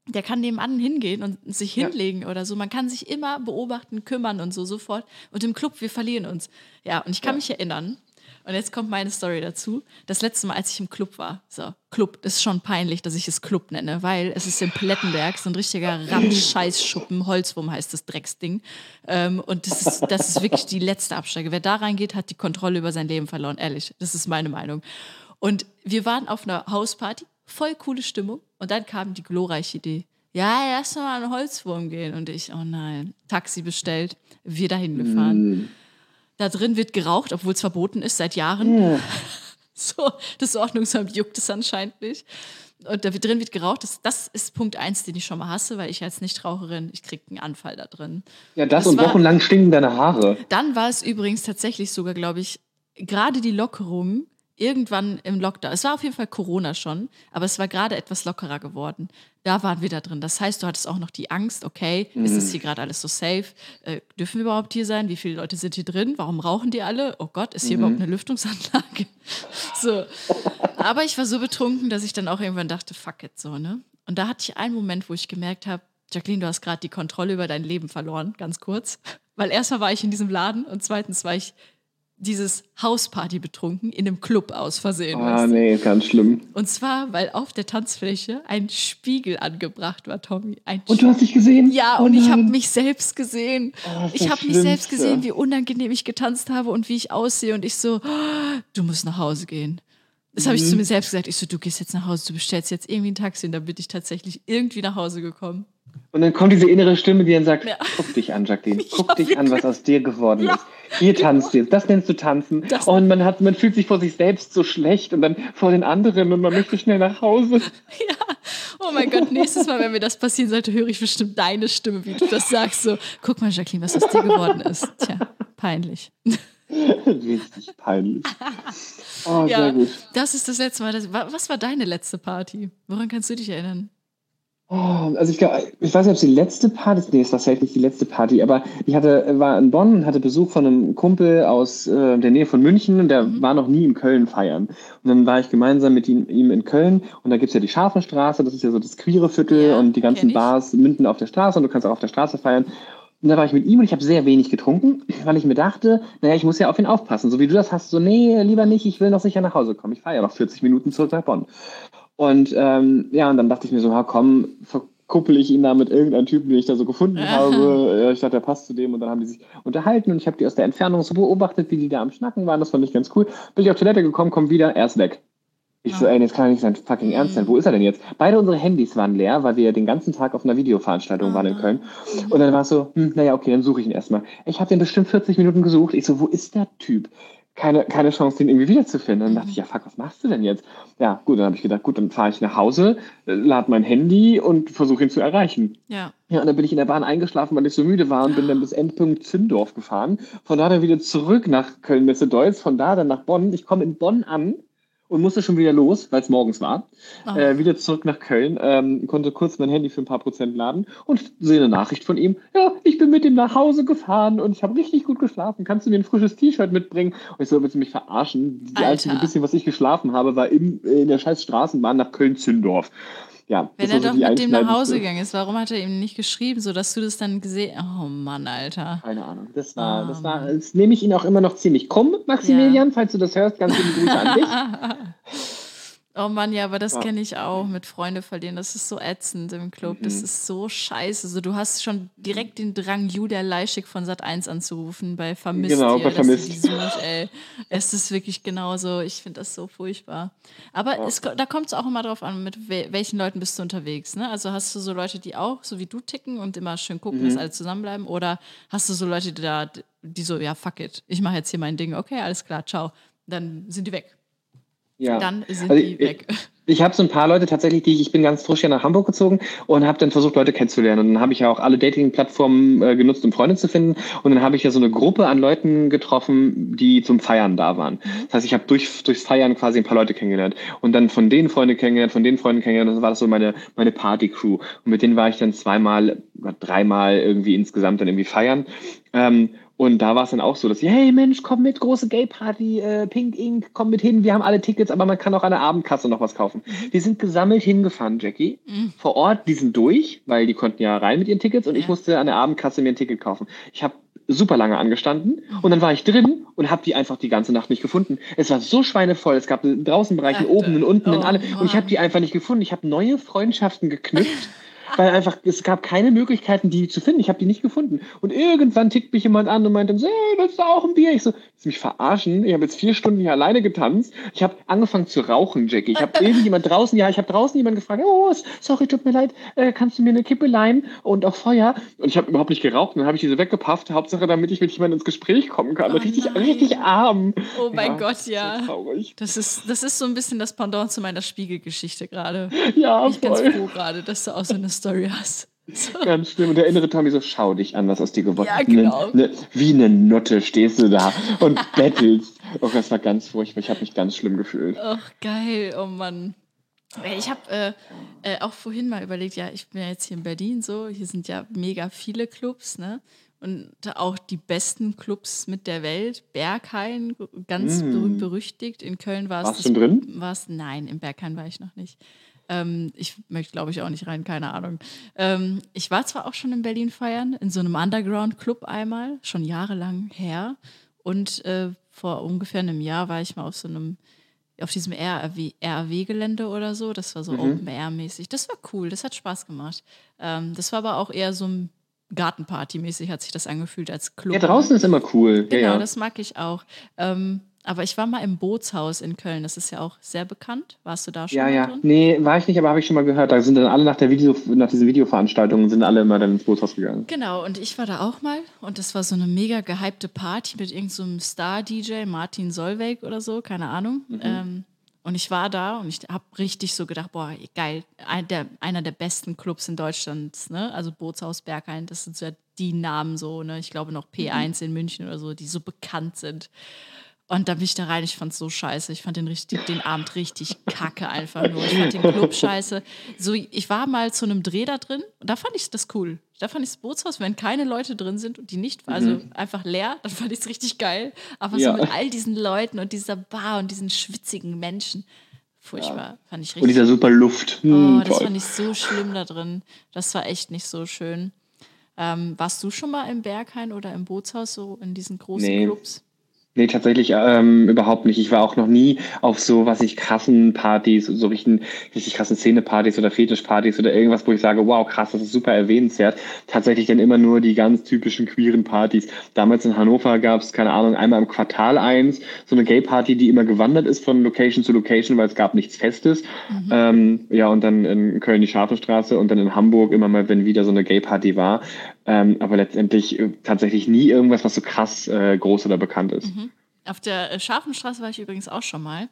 der kann nebenan hingehen und sich Ja. hinlegen oder so. Man kann sich immer beobachten, kümmern und so sofort. Und im Club, wir verlieren uns. Ja, und ich kann mich erinnern, und jetzt kommt meine Story dazu. Das letzte Mal, als ich im Club war, so, Club, das ist schon peinlich, dass ich es Club nenne, weil es ist im Plettenberg, so ein richtiger Ramscheißschuppen, Holzwurm heißt das Drecksding. Ähm, und das ist, das ist wirklich die letzte Absteige. Wer da reingeht, hat die Kontrolle über sein Leben verloren, ehrlich. Das ist meine Meinung. Und wir waren auf einer Hausparty, voll coole Stimmung. Und dann kam die glorreiche Idee. Ja, lass mal an Holzwurm gehen. Und ich, oh nein, Taxi bestellt, wir dahin gefahren. Da drin wird geraucht, obwohl es verboten ist seit Jahren. *laughs* So, das Ordnungsamt juckt es anscheinend nicht. Und da wird drin wird geraucht. Das, das ist Punkt eins, den ich schon mal hasse, weil ich als Nichtraucherin, ich kriege einen Anfall da drin. Ja, das, Das und war- wochenlang stinken deine Haare. Dann war es übrigens tatsächlich sogar, glaube ich, gerade die Lockerung irgendwann im Lockdown. Es war auf jeden Fall Corona schon, aber es war gerade etwas lockerer geworden. Da waren wir da drin. Das heißt, du hattest auch noch die Angst, okay, ist es hier gerade alles so safe? Äh, dürfen wir überhaupt hier sein? Wie viele Leute sind hier drin? Warum rauchen die alle? Oh Gott, ist hier überhaupt eine Lüftungsanlage? *laughs* so. Aber ich war so betrunken, dass ich dann auch irgendwann dachte, fuck it, so, ne? Und da hatte ich einen Moment, wo ich gemerkt habe, Jacqueline, du hast gerade die Kontrolle über dein Leben verloren, ganz kurz. Weil erstmal war ich in diesem Laden und zweitens war ich dieses Hausparty betrunken in einem Club aus Versehen. Ah, nee, ganz schlimm. Und zwar, weil auf der Tanzfläche ein Spiegel angebracht war, Tommy. Ein Und du hast dich gesehen? ja, Oh und ich habe mich selbst gesehen. Oh, ich habe mich selbst gesehen, wie unangenehm ich getanzt habe und wie ich aussehe. Und ich so, "Oh, du musst nach Hause gehen. Das habe ich Mhm. zu mir selbst gesagt. Ich so, du gehst jetzt nach Hause, du bestellst jetzt irgendwie ein Taxi. Und dann bin ich tatsächlich irgendwie nach Hause gekommen. Und dann kommt diese innere Stimme, die dann sagt, Ja. guck dich an, Jacqueline, *laughs* guck Ja, dich an, was aus dir geworden Ja. ist. Hier tanzt jetzt, das nennst du tanzen. Das- und man hat, man fühlt sich vor sich selbst so schlecht und dann vor den anderen und man möchte schnell nach Hause. *laughs* Oh mein Gott, nächstes Mal, wenn mir das passieren sollte, höre ich bestimmt deine Stimme, wie du das sagst. So, guck mal, Jacqueline, was aus dir geworden ist. Tja, peinlich. Richtig peinlich. *laughs* Oh, Ja, sehr gut. das ist das letzte Mal. Das, wa- was war deine letzte Party? Woran kannst du dich erinnern? Oh, also ich glaube, ich weiß nicht, ob es die letzte Party ist. Nee, es war safe nicht die letzte Party, aber ich hatte, war in Bonn und hatte Besuch von einem Kumpel aus äh, der Nähe von München und der Mhm. war noch nie in Köln feiern. Und dann war ich gemeinsam mit ihm, ihm in Köln und da gibt's ja die Scharfenstraße, das ist ja so das queere Viertel Ja, und die ganzen. Bars münden auf der Straße und du kannst auch auf der Straße feiern. Und da war ich mit ihm und ich habe sehr wenig getrunken, *laughs* weil ich mir dachte, naja, ich muss ja auf ihn aufpassen. So wie du das hast, so, nee, lieber nicht, ich will noch sicher nach Hause kommen. Ich fahre ja noch 40 Minuten zurück nach Bonn. Und ähm, ja, und dann dachte ich mir so, ha, komm, verkuppel ich ihn da mit irgendeinem Typen, den ich da so gefunden *laughs* habe. Ich dachte, der passt zu dem. Und dann haben die sich unterhalten und ich habe die aus der Entfernung so beobachtet, wie die da am Schnacken waren. Das fand ich ganz cool. Bin ich auf Toilette gekommen, komm wieder, er ist weg. Ich so, ey, das kann ja nicht sein fucking Ernst sein. Wo ist er denn jetzt? Beide unsere Handys waren leer, weil wir ja den ganzen Tag auf einer Videoveranstaltung waren in Ah. Köln. Und dann war es so, hm, naja, okay, dann suche ich ihn erstmal. Ich habe den bestimmt 40 Minuten gesucht. Ich so, wo ist der Typ? Keine, keine Chance, den irgendwie wiederzufinden. Dann dachte ich, ja, fuck, was machst du denn jetzt? Ja, gut, dann habe ich gedacht, gut, dann fahre ich nach Hause, äh, lade mein Handy und versuche ihn zu erreichen. Ja. Ja, und dann bin ich in der Bahn eingeschlafen, weil ich so müde war und bin dann bis Endpunkt Zündorf gefahren. Von da dann wieder zurück nach Köln-Messe-Deutz, von da dann nach Bonn. Ich komme in Bonn an und musste schon wieder los, weil es morgens war. Äh, wieder zurück nach Köln, ähm, konnte kurz mein Handy für ein paar Prozent laden und sehe eine Nachricht von ihm. Ja, ich bin mit ihm nach Hause gefahren und ich habe richtig gut geschlafen. Kannst du mir ein frisches T-Shirt mitbringen? Und ich so, willst du mich verarschen? Die Alter. einzige bisschen, was ich geschlafen habe, war im, in der scheiß Straßenbahn nach Köln-Zündorf. Ja, Wenn er doch mit dem nach Hause gegangen ist, warum hat er ihm nicht geschrieben, sodass du das dann gesehen Oh Mann, Alter. Keine Ahnung. Das war, Ah, das war, das nehme ich ihn auch immer noch ziemlich krumm, Maximilian, falls du das hörst, ganz liebe Grüße an dich. *laughs* Oh Mann, ja, aber das Ja. kenne ich auch mit Freunde verlieren. Das ist so ätzend im Club. Das Mhm. ist so scheiße. So, du hast schon direkt den Drang, Julia Leischig von Sat 1 anzurufen bei Vermisst. Genau, ihr, bei Vermisst. sucht, ey. Es ist wirklich genauso. Ich finde das so furchtbar. Aber es, ko- da kommt es auch immer drauf an, mit we welchen Leuten bist du unterwegs. Ne? Also hast du so Leute, die auch so wie du ticken und immer schön gucken, Mhm. dass alle zusammenbleiben? Oder hast du so Leute, die da, die so, ja, fuck it, ich mache jetzt hier mein Ding. Okay, alles klar, ciao. Dann sind die weg. Ja. dann sind Also die ich- weg. Ich habe so ein paar Leute tatsächlich, die ich, bin ganz frisch hier nach Hamburg gezogen und habe dann versucht, Leute kennenzulernen. Und dann habe ich ja auch alle Dating-Plattformen äh, genutzt, um Freunde zu finden. Und dann habe ich ja so eine Gruppe an Leuten getroffen, die zum Feiern da waren. Das heißt, ich habe durch, durchs Feiern quasi ein paar Leute kennengelernt. Und dann von denen Freunde kennengelernt, von denen Freunde kennengelernt. Das war das so meine, meine Party-Crew. Und mit denen war ich dann zweimal, oder dreimal irgendwie insgesamt dann irgendwie feiern. Ähm, und da war es dann auch so, dass hey Mensch, komm mit, große Gay-Party, äh, Pink Ink, komm mit hin, wir haben alle Tickets, aber man kann auch an der Abendkasse noch was kaufen. Die sind gesammelt hingefahren, Jackie. Mhm. Vor Ort, die sind durch, weil die konnten ja rein mit ihren Tickets und ich Ja. musste an der Abendkasse mir ein Ticket kaufen. Ich habe super lange angestanden und dann war ich drin und habe die einfach die ganze Nacht nicht gefunden. Es war so schweinevoll, es gab einen Alter. oben und unten und Oh alle und ich habe die einfach nicht gefunden. Ich habe neue Freundschaften geknüpft. *laughs* Weil einfach, es gab keine Möglichkeiten, die zu finden. Ich habe die nicht gefunden. Und irgendwann tickt mich jemand an und meinte, hey, willst du auch ein Bier? Ich so, willst du mich verarschen? Ich habe jetzt vier Stunden hier alleine getanzt. Ich habe angefangen zu rauchen, Jackie. Ich habe *laughs* irgendjemand draußen, ja, ich habe draußen jemanden gefragt, oh, sorry, tut mir leid, äh, kannst du mir eine Kippe leihen und auch Feuer? Und ich habe überhaupt nicht geraucht. Und dann habe ich diese weggepafft. Hauptsache, damit ich mit jemandem ins Gespräch kommen kann. Oh richtig, nein. richtig arm. Oh mein Ja, Gott, ja. So traurig. Das ist, das ist so ein bisschen das Pendant zu meiner Spiegelgeschichte gerade. Ja, Bin ich ganz voll. froh gerade, dass du auch so eine Story hast. So. Ganz schlimm. Und der innere Tommy so, schau dich an, was aus dir geworden Ja, ist. genau. Ne, ne, wie eine Nutte stehst du da und *laughs* bettelst. Oh, das war ganz furchtbar. Ich habe mich ganz schlimm gefühlt. Ach, geil, oh Mann. Ich habe äh, äh, auch vorhin mal überlegt, ja, ich bin ja jetzt hier in Berlin so, hier sind ja mega viele Clubs, ne? Und auch die besten Clubs mit der Welt. Berghain, ganz Mm. berühmt berüchtigt. In Köln war es. Warst du drin? War's, nein, im Berghain war ich noch nicht. Ähm, ich möchte, glaube ich, auch nicht rein, keine Ahnung. Ähm, ich war zwar auch schon in Berlin feiern, in so einem Underground-Club einmal, schon jahrelang her. Und äh, vor ungefähr einem Jahr war ich mal auf so einem, auf diesem RAW-Gelände oder so. Das war so Mhm. Open-Air-mäßig. Das war cool, das hat Spaß gemacht. Ähm, das war aber auch eher so ein Gartenparty-mäßig, hat sich das angefühlt als Club. Ja, draußen ist immer cool. Genau, ja, ja. das mag ich auch. Ähm, aber ich war mal im Bootshaus in Köln, das ist ja auch sehr bekannt. Warst du da schon Ja, mal ja. drin? Nee, war ich nicht, aber habe ich schon mal gehört. Da sind dann alle nach der Video, nach diesen Videoveranstaltungen sind alle immer dann ins Bootshaus gegangen. Genau, und ich war da auch mal und das war so eine mega gehypte Party mit irgendeinem so Star-DJ, Martin Solveig oder so, keine Ahnung. Ähm, und ich war da und ich habe richtig so gedacht, boah, geil, ein, der, einer der besten Clubs in Deutschland, ne? also Bootshaus Berghain, das sind so die Namen so, ne? ich glaube noch P1 in München oder so, die so bekannt sind. Und da bin ich da rein, ich fand es so scheiße. Ich fand den, richtig, den *laughs* Abend richtig kacke einfach nur. Ich fand den Club scheiße. So, ich war mal zu einem Dreh da drin und da fand ich das cool. Da fand ich das Bootshaus, wenn keine Leute drin sind und die nicht, also einfach leer, dann fand ich es richtig geil. Aber Ja. so mit all diesen Leuten und dieser Bar und diesen schwitzigen Menschen, furchtbar, fand ich Und richtig. dieser super Luft. Oh, Hm, das toll. fand ich so schlimm da drin. Das war echt nicht so schön. Ähm, warst du schon mal im Berghain oder im Bootshaus, so in diesen großen Nee. Clubs? Nee, tatsächlich ähm, überhaupt nicht. Ich war auch noch nie auf so, was ich krassen Partys, so richtig, richtig krassen Szenepartys oder Fetischpartys oder irgendwas, wo ich sage, wow, krass, das ist super erwähnenswert. Tatsächlich dann immer nur die ganz typischen queeren Partys. Damals in Hannover gab es, keine Ahnung, einmal im Quartal eins, so eine Gay-Party, die immer gewandert ist von Location zu Location, weil es gab nichts Festes. Ähm, ja, und dann in Köln die Scharfenstraße und dann in Hamburg immer mal, wenn wieder so eine Gay-Party war. Ähm, aber letztendlich äh, tatsächlich nie irgendwas, was so krass äh, groß oder bekannt ist. Auf der äh, Scharfenstraße war ich übrigens auch schon mal.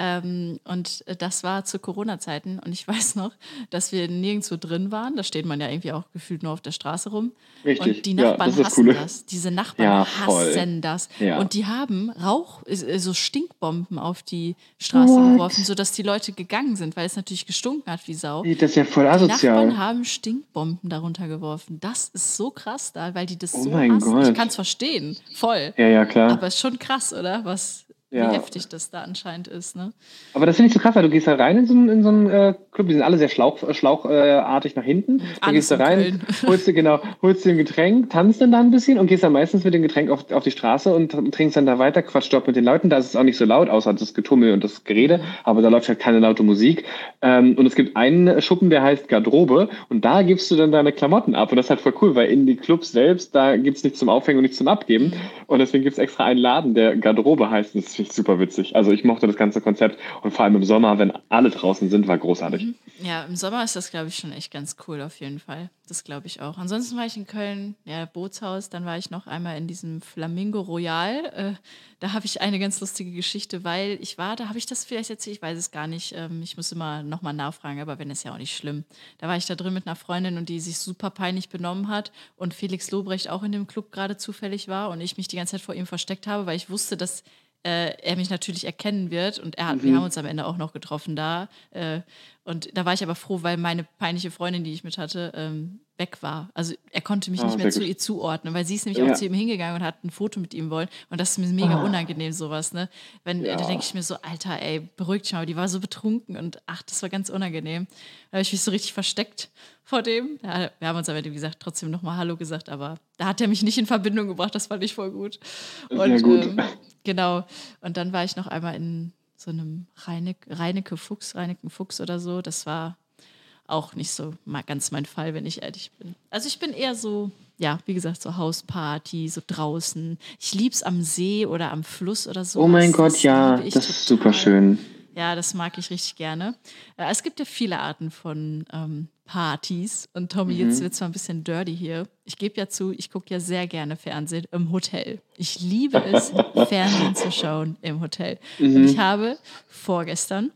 Ähm, und äh, das war zu Corona-Zeiten. Und ich *laughs* weiß noch, dass wir nirgendwo drin waren. Da steht man ja irgendwie auch gefühlt nur auf der Straße rum. Richtig. Und die Ja, Nachbarn ist das hassen das. Diese Nachbarn Ja, hassen das. Ja. Und die haben Rauch, äh, so Stinkbomben auf die Straße What? geworfen, sodass die Leute gegangen sind, weil es natürlich gestunken hat wie Sau. Das ist ja voll Die asozial. Nachbarn haben Stinkbomben darunter geworfen. Das ist so krass da, weil die das Oh so mein hassen. Gott. Ich kann es verstehen, voll. Ja, ja, klar. Aber ist schon krass, oder? Was, Ja. wie heftig das da anscheinend ist, ne? Aber das finde ich so krass, weil du gehst da rein in so einen, in so einen äh, Club, die sind alle sehr schlauch, äh, schlauchartig nach hinten. Da Alles gehst du in rein, *laughs* holst dir genau, holst dir ein Getränk, tanzt dann da ein bisschen und gehst dann meistens mit dem Getränk auf, auf die Straße und trinkst dann da weiter, quatscht dort mit den Leuten. Da ist es auch nicht so laut, außer das Getummel und das Gerede, aber da läuft halt keine laute Musik. Ähm, und es gibt einen Schuppen, der heißt Garderobe und da gibst du dann deine Klamotten ab. Und das ist halt voll cool, weil in die Clubs selbst, da gibt's nichts zum Aufhängen und nichts zum Abgeben. Und deswegen gibt's extra einen Laden, der Garderobe heißt. Das finde super witzig. Also ich mochte das ganze Konzept und vor allem im Sommer, wenn alle draußen sind, war großartig. Mhm. Ja, im Sommer ist das, glaube ich, schon echt ganz cool auf jeden Fall. Das glaube ich auch. Ansonsten war ich in Köln, ja, Bootshaus, dann war ich noch einmal in diesem Flamingo Royal. Äh, da habe ich eine ganz lustige Geschichte, weil ich war, da habe ich das vielleicht erzählt, ich weiß es gar nicht. Ähm, ich muss immer nochmal nachfragen, aber wenn ist ja auch nicht schlimm. Da war ich da drin mit einer Freundin und die sich super peinlich benommen hat und Felix Lobrecht auch in dem Club gerade zufällig war und ich mich die ganze Zeit vor ihm versteckt habe, weil ich wusste, dass äh, er mich natürlich erkennen wird und er hat, mhm. wir haben uns am Ende auch noch getroffen da. Äh, und da war ich aber froh, weil meine peinliche Freundin, die ich mit hatte, ähm, weg war. Also er konnte mich oh, nicht mehr zu ihr zuordnen, weil sie ist nämlich ja. auch zu ihm hingegangen und hat ein Foto mit ihm wollen. Und das ist mir mega oh. unangenehm, sowas, ne? Wenn, ja. Da denke ich mir so, Alter, ey, beruhigt dich mal, die war so betrunken und ach, das war ganz unangenehm. Da habe ich mich so richtig versteckt vor dem. Ja, wir haben uns aber, wie gesagt, trotzdem nochmal Hallo gesagt, aber da hat er mich nicht in Verbindung gebracht, das fand ich voll gut. Und, gut. Ähm, genau. Und dann war ich noch einmal in so einem Reinecke Fuchs, Reineken Fuchs oder so. Das war auch nicht so mal ganz mein Fall, wenn ich ehrlich bin. Also ich bin eher so, ja, wie gesagt, so Hausparty, so draußen. Ich liebe es am See oder am Fluss oder so. Oh mein Gott, ja, das total. ist super schön. Ja, das mag ich richtig gerne. Äh, es gibt ja viele Arten von ähm, Partys. Und Tommy, mhm. jetzt wird es mal ein bisschen dirty hier. Ich gebe ja zu, ich gucke ja sehr gerne Fernsehen im Hotel. Ich liebe es, *laughs* Fernsehen zu schauen im Hotel. Mhm. Und ich habe vorgestern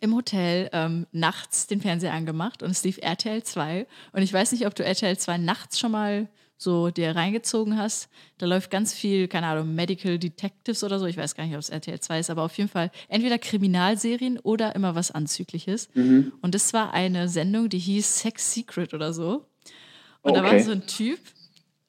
im Hotel ähm, nachts den Fernseher angemacht und es lief RTL 2. Und ich weiß nicht, ob du RTL 2 nachts schon mal so dir reingezogen hast. Da läuft ganz viel, keine Ahnung, Medical Detectives oder so. Ich weiß gar nicht, ob es RTL 2 ist, aber auf jeden Fall entweder Kriminalserien oder immer was Anzügliches. Mhm. Und das war eine Sendung, die hieß Sex Secret oder so. Und okay. da war so ein Typ,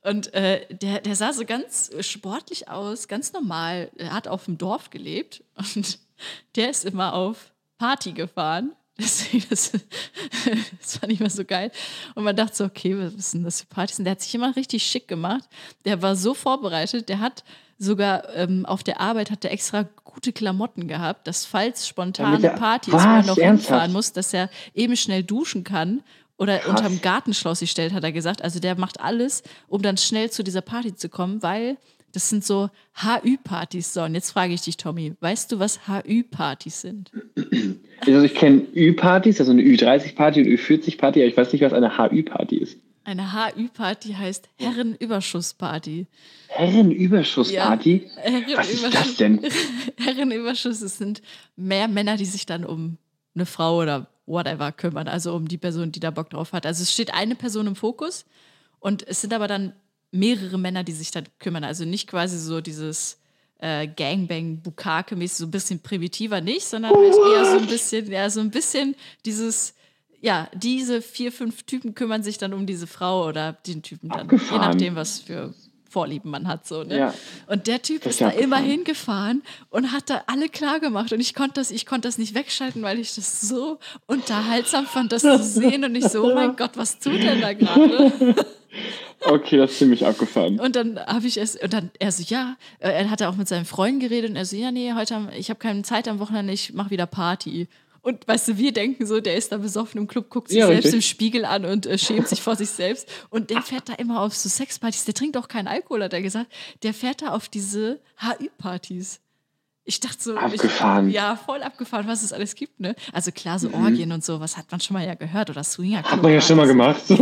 und äh, der, der sah so ganz sportlich aus, ganz normal. Er hat auf dem Dorf gelebt und *laughs* der ist immer auf Party gefahren. Deswegen, *laughs* das, das fand ich mal so geil. Und man dachte so, okay, was ist denn das für Partys? Und der hat sich immer richtig schick gemacht. Der war so vorbereitet, der hat sogar ähm, auf der Arbeit hat er extra gute Klamotten gehabt, dass falls spontane ja, Partys, wo er noch hinfahren muss, dass er eben schnell duschen kann oder Krass. unterm Gartenschloss sich stellt, hat er gesagt. Also der macht alles, um dann schnell zu dieser Party zu kommen, weil das sind so HÜ-Partys. So, und jetzt frage ich dich, Tommy, weißt du, was HÜ-Partys sind? *clears throat* Also ich kenne Ü-Partys, also eine Ü30-Party und Ü40-Party, aber ich weiß nicht, was eine HÜ-Party ist. Eine HÜ-Party heißt Herrenüberschussparty. Herrenüberschussparty? Ja, Herren was ist das denn? *laughs* Herrenüberschuss, es sind mehr Männer, die sich dann um eine Frau oder whatever kümmern, also um die Person, die da Bock drauf hat. Also es steht eine Person im Fokus und es sind aber dann mehrere Männer, die sich da kümmern. Also nicht quasi so dieses äh, Gangbang, Bukake-mäßig, so ein bisschen primitiver nicht, sondern halt eher so ein bisschen, ja, so ein bisschen dieses, ja, diese vier, fünf Typen kümmern sich dann um diese Frau oder den Typen dann, Abgefahren. je nachdem, was für Vorlieben man hat. So, ne? Ja. Und der Typ ist da immer hingefahren und hat da alle klar gemacht. Und ich konnte das, ich konnte das nicht wegschalten, weil ich das so unterhaltsam fand, das zu sehen. Und ich so, *laughs* oh mein Gott, was tut denn da gerade? *laughs* Okay, das ist ziemlich abgefahren. Und dann habe ich es, und dann er so, ja, äh, er hatte auch mit seinen Freunden geredet und er so, ja, nee, heute, ich habe keine Zeit am Wochenende, ich mache wieder Party. Und weißt du, wir denken so, der ist da besoffen im Club, guckt sich ja, selbst richtig. im Spiegel an und äh, schämt sich vor sich selbst. Und der fährt da immer auf so Sexpartys. Der trinkt auch keinen Alkohol, hat er gesagt. Der fährt da auf diese HÜ-Partys. Ich dachte so, abgefahren. Ich, ja, voll abgefahren, was es alles gibt, ne? Also klar, so mhm. Orgien und so, was hat man schon mal ja gehört oder Swinger. Hat man ja schon mal gemacht. *laughs* ja.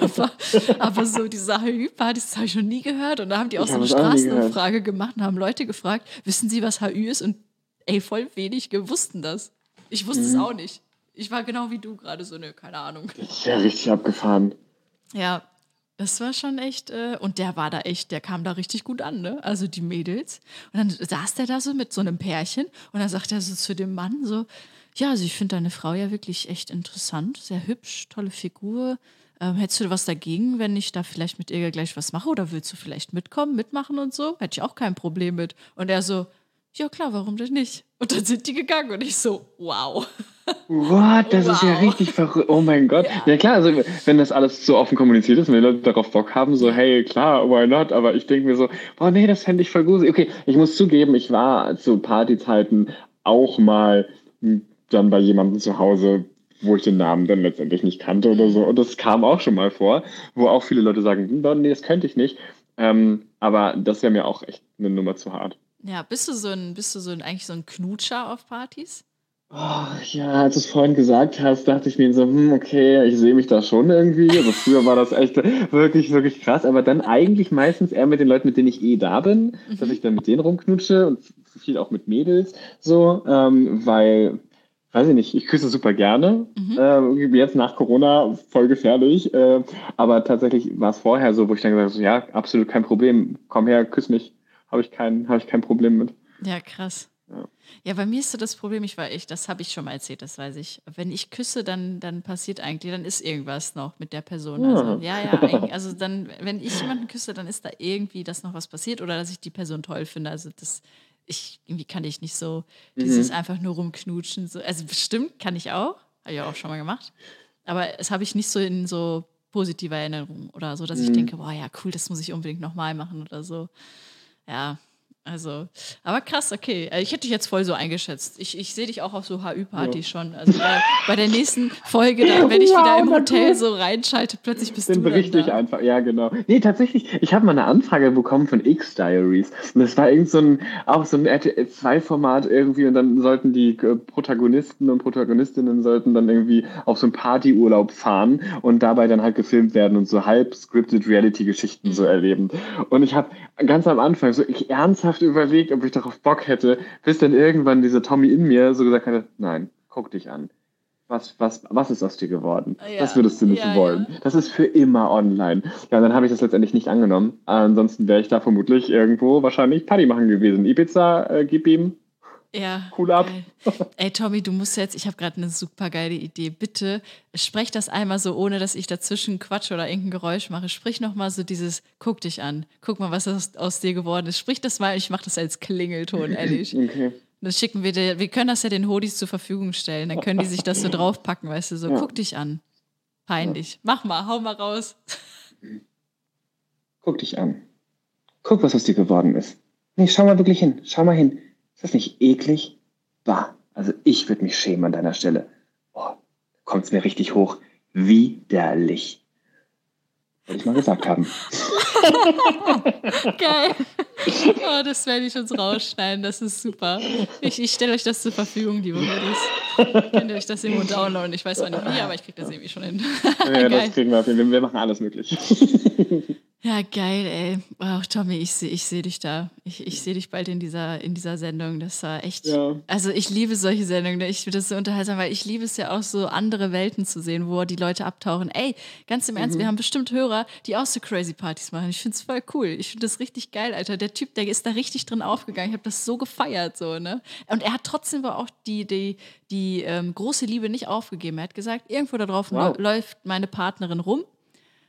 aber, aber, so diese HÜ-Partys, das habe ich noch nie gehört. Und da haben die auch ich so eine Straßenumfrage gemacht und haben Leute gefragt, wissen Sie, was HÜ ist? Und ey, voll wenig wussten das. Ich wusste mhm. es auch nicht. Ich war genau wie du gerade so, ne, keine Ahnung. Ja, richtig abgefahren. Ja, das war schon echt, äh, und der war da echt, der kam da richtig gut an, ne? Also die Mädels. Und dann saß der da so mit so einem Pärchen und dann sagt er so zu dem Mann so, ja, also ich finde deine Frau ja wirklich echt interessant, sehr hübsch, tolle Figur. Ähm, hättest du was dagegen, wenn ich da vielleicht mit ihr gleich was mache? Oder willst du vielleicht mitkommen, mitmachen und so? Hätte ich auch kein Problem mit. Und er so, ja klar, warum denn nicht? Und dann sind die gegangen und ich so, wow. What? Das wow. ist ja richtig verrückt. Oh mein Gott. Ja. ja. klar, also wenn das alles so offen kommuniziert ist, wenn die Leute darauf Bock haben, so, hey, klar, why not? Aber ich denke mir so, boah, nee, das fände ich voll gut. Okay, ich muss zugeben, ich war zu Partyzeiten auch mal dann bei jemandem zu Hause, wo ich den Namen dann letztendlich nicht kannte oder so. Und das kam auch schon mal vor, wo auch viele Leute sagen, hm, nee, das könnte ich nicht. Ähm, aber das wäre mir auch echt eine Nummer zu hart. Ja, bist du so ein, bist du so ein, eigentlich so ein Knutscher auf Partys? Oh, ja, als du es vorhin gesagt hast, dachte ich mir so, hm, okay, ich sehe mich da schon irgendwie. Also früher war das echt wirklich, wirklich krass. Aber dann eigentlich meistens eher mit den Leuten, mit denen ich eh da bin, mhm. dass ich dann mit denen rumknutsche und viel auch mit Mädels so, ähm, weil, weiß ich nicht, ich küsse super gerne. Mhm. Äh, jetzt nach Corona voll gefährlich. Äh, aber tatsächlich war es vorher so, wo ich dann gesagt habe, ja, absolut kein Problem. Komm her, küss mich. Habe ich, kein, hab ich kein Problem mit. Ja, krass. Ja. ja, bei mir ist so das Problem, ich war ich, das habe ich schon mal erzählt, das weiß ich. Wenn ich küsse, dann, dann passiert eigentlich, dann ist irgendwas noch mit der Person. Also, ja, ja, *laughs* also dann, wenn ich jemanden küsse, dann ist da irgendwie, dass noch was passiert oder dass ich die Person toll finde. Also das, ich, irgendwie kann ich nicht so dieses mhm. einfach nur rumknutschen. So. Also bestimmt kann ich auch, habe ich auch schon mal gemacht. Aber es habe ich nicht so in so positiver Erinnerung oder so, dass mhm. ich denke, boah, ja, cool, das muss ich unbedingt nochmal machen oder so. Ja, also, aber krass, okay. Äh, ich hätte dich jetzt voll so eingeschätzt. Ich, ich sehe dich auch auf so HÜ-Partys ja. schon. Also bei, bei, der nächsten Folge, da, wenn ich wow, wieder im Hotel so reinschalte, plötzlich bist den du. Den berichte ich einfach, ja, genau. Nee, tatsächlich, ich habe mal eine Anfrage bekommen von X-Diaries. Und das war irgend so ein, auch so ein RTL-2-Format irgendwie. Und dann sollten die äh, Protagonisten und Protagonistinnen sollten dann irgendwie auf so einen Partyurlaub fahren und dabei dann halt gefilmt werden und so halb scripted Reality-Geschichten mhm. so erleben. Und ich habe ganz am Anfang so ich ernsthaft ernsthaft überlegt, ob ich darauf Bock hätte, bis dann irgendwann dieser Tommy in mir so gesagt hatte, nein, guck dich an. Was, was, was ist aus dir geworden? Ja. Das würdest du nicht ja, wollen. Ja. Das ist für immer online. Ja, und dann habe ich das letztendlich nicht angenommen. Ansonsten wäre ich da vermutlich irgendwo wahrscheinlich Party machen gewesen. Ibiza, äh, gib ihm, ja. Cool ab. Ey, Tommy, du musst jetzt, ich habe gerade eine super geile Idee. Bitte sprech das einmal so, ohne dass ich dazwischen Quatsch oder irgendein Geräusch mache. Sprich nochmal so dieses, guck dich an. Guck mal, was aus, aus dir geworden ist. Sprich das mal, ich mache das als Klingelton, ehrlich. *laughs* Okay. Dann schicken wir dir, wir können das ja den Hodis zur Verfügung stellen. Dann können die sich das so *laughs* draufpacken, weißt du, so, ja. guck dich an. Peinlich. Ja. Mach mal, hau mal raus. Guck dich an. Guck, was aus dir geworden ist. Nee, schau mal wirklich hin. Schau mal hin. Ist das nicht eklig? Bah, also ich würde mich schämen an deiner Stelle. Oh, kommt's mir richtig hoch. Widerlich. Wollte ich mal gesagt haben. *laughs* Geil. *laughs* Oh, das werde ich uns rausschneiden. Das ist super. Ich, ich stelle euch das zur Verfügung, liebe Hoodies. Könnt ihr euch das irgendwo downloaden? Ich weiß zwar nicht wie, aber ich kriege das irgendwie schon hin. ja, das *laughs* kriegen wir auf jeden Fall. Wir machen alles möglich. Ja, geil, ey. Ach, Tommy, ich sehe ich seh dich da. Ich, ich sehe dich bald in dieser, in dieser Sendung. Das war echt. Ja. Also, ich liebe solche Sendungen. Ich finde das so unterhaltsam, weil ich liebe es ja auch so, andere Welten zu sehen, wo die Leute abtauchen. Ey, ganz im Ernst, mhm. wir haben bestimmt Hörer, die auch so crazy Partys machen. Ich finde es voll cool. Ich finde das richtig geil, Alter. Der Typ, der ist da richtig drin aufgegangen. Ich habe das so gefeiert, so, ne? Und er hat trotzdem aber auch die, die, die ähm, große Liebe nicht aufgegeben. Er hat gesagt, irgendwo da drauf wow. läuft meine Partnerin rum.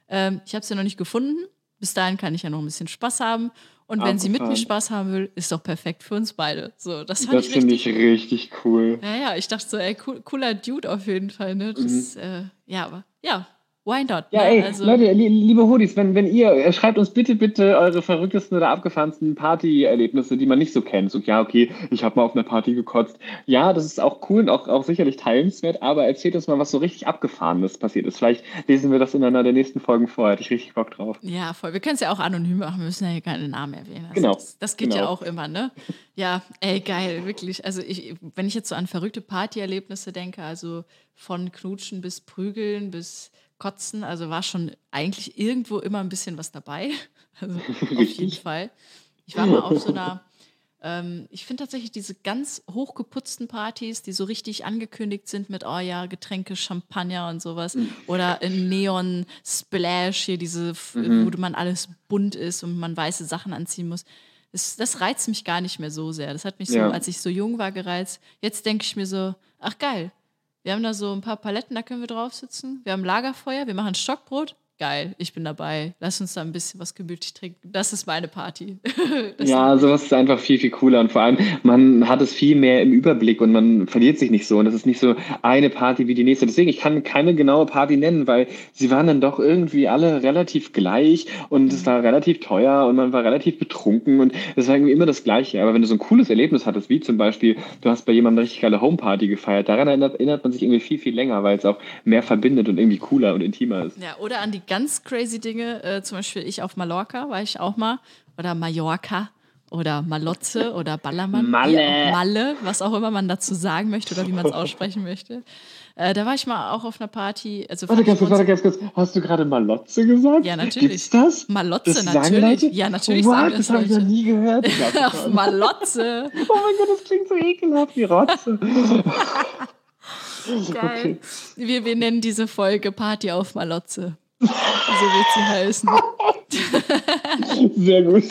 Ähm, ich habe sie noch nicht gefunden bis dahin kann ich ja noch ein bisschen Spaß haben. Und wenn sie mit mir Spaß haben will, ist doch perfekt für uns beide. So, das das finde ich richtig cool. Ja, ja, ich dachte so, ey, cool, cooler Dude auf jeden Fall. Ne? Das, mhm. äh, ja, aber ja, Why not? Ja, ne? ey, also, Leute, liebe Hoodies, wenn, wenn ihr, äh, schreibt uns bitte, bitte eure verrücktesten oder abgefahrensten Partyerlebnisse, die man nicht so kennt. So, ja, okay, ich habe mal auf einer Party gekotzt. Ja, das ist auch cool und auch, auch sicherlich teilenswert, aber erzählt uns mal, was so richtig Abgefahrenes passiert ist. Vielleicht lesen wir das in einer der nächsten Folgen vor. Hätte ich richtig Bock drauf. Ja, voll. Wir können es ja auch anonym machen, wir müssen ja hier keine Namen erwähnen. Also genau. Das, das geht genau. ja auch immer, ne? Ja, ey, geil, wirklich. Also, ich, wenn ich jetzt so an verrückte Partyerlebnisse denke, also von Knutschen bis Prügeln bis Kotzen. Also war schon eigentlich irgendwo immer ein bisschen was dabei. *laughs* Also *laughs* auf jeden Fall. Ich war mal auf so einer, ähm, ich finde tatsächlich diese ganz hochgeputzten Partys, die so richtig angekündigt sind mit, oh ja, Getränke, Champagner und sowas. Oder in Neon Splash hier, diese, mhm. wo man alles bunt ist und man weiße Sachen anziehen muss. Das, das reizt mich gar nicht mehr so sehr. Das hat mich so, ja. als ich so jung war, gereizt. Jetzt denke ich mir so, ach geil, wir haben da so ein paar Paletten, da können wir drauf sitzen. Wir haben Lagerfeuer, wir machen Stockbrot geil, ich bin dabei, lass uns da ein bisschen was gemütlich trinken. Das ist meine Party. *laughs* ja, sowas ist einfach viel, viel cooler und vor allem, man hat es viel mehr im Überblick und man verliert sich nicht so und das ist nicht so eine Party wie die nächste. Deswegen, ich kann keine genaue Party nennen, weil sie waren dann doch irgendwie alle relativ gleich und es war relativ teuer und man war relativ betrunken und es war irgendwie immer das Gleiche. Aber wenn du so ein cooles Erlebnis hattest, wie zum Beispiel, du hast bei jemandem eine richtig geile Homeparty gefeiert, daran erinnert, erinnert man sich irgendwie viel, viel länger, weil es auch mehr verbindet und irgendwie cooler und intimer ist. Ja, oder an die ganz crazy Dinge. Äh, zum Beispiel ich auf Mallorca war ich auch mal. Oder Mallorca. oder Malotze oder Ballermann. Malle. Malle, was auch immer man dazu sagen möchte oder wie man es *laughs* aussprechen möchte. Äh, da war ich mal auch auf einer Party. Also Warte ganz kurz, warte ganz kurz. Hast du gerade Malotze gesagt? Ja, natürlich. Gibt's das? Malotze, das natürlich. Leute? Ja, natürlich What? sagen das das habe ich noch nie gehört. *laughs* Auf Malotze. oh mein Gott, das klingt so ekelhaft wie Rotze. *laughs* Geil. Wir, wir nennen diese Folge Party auf Malotze. So wird sie heißen. *laughs* Sehr gut.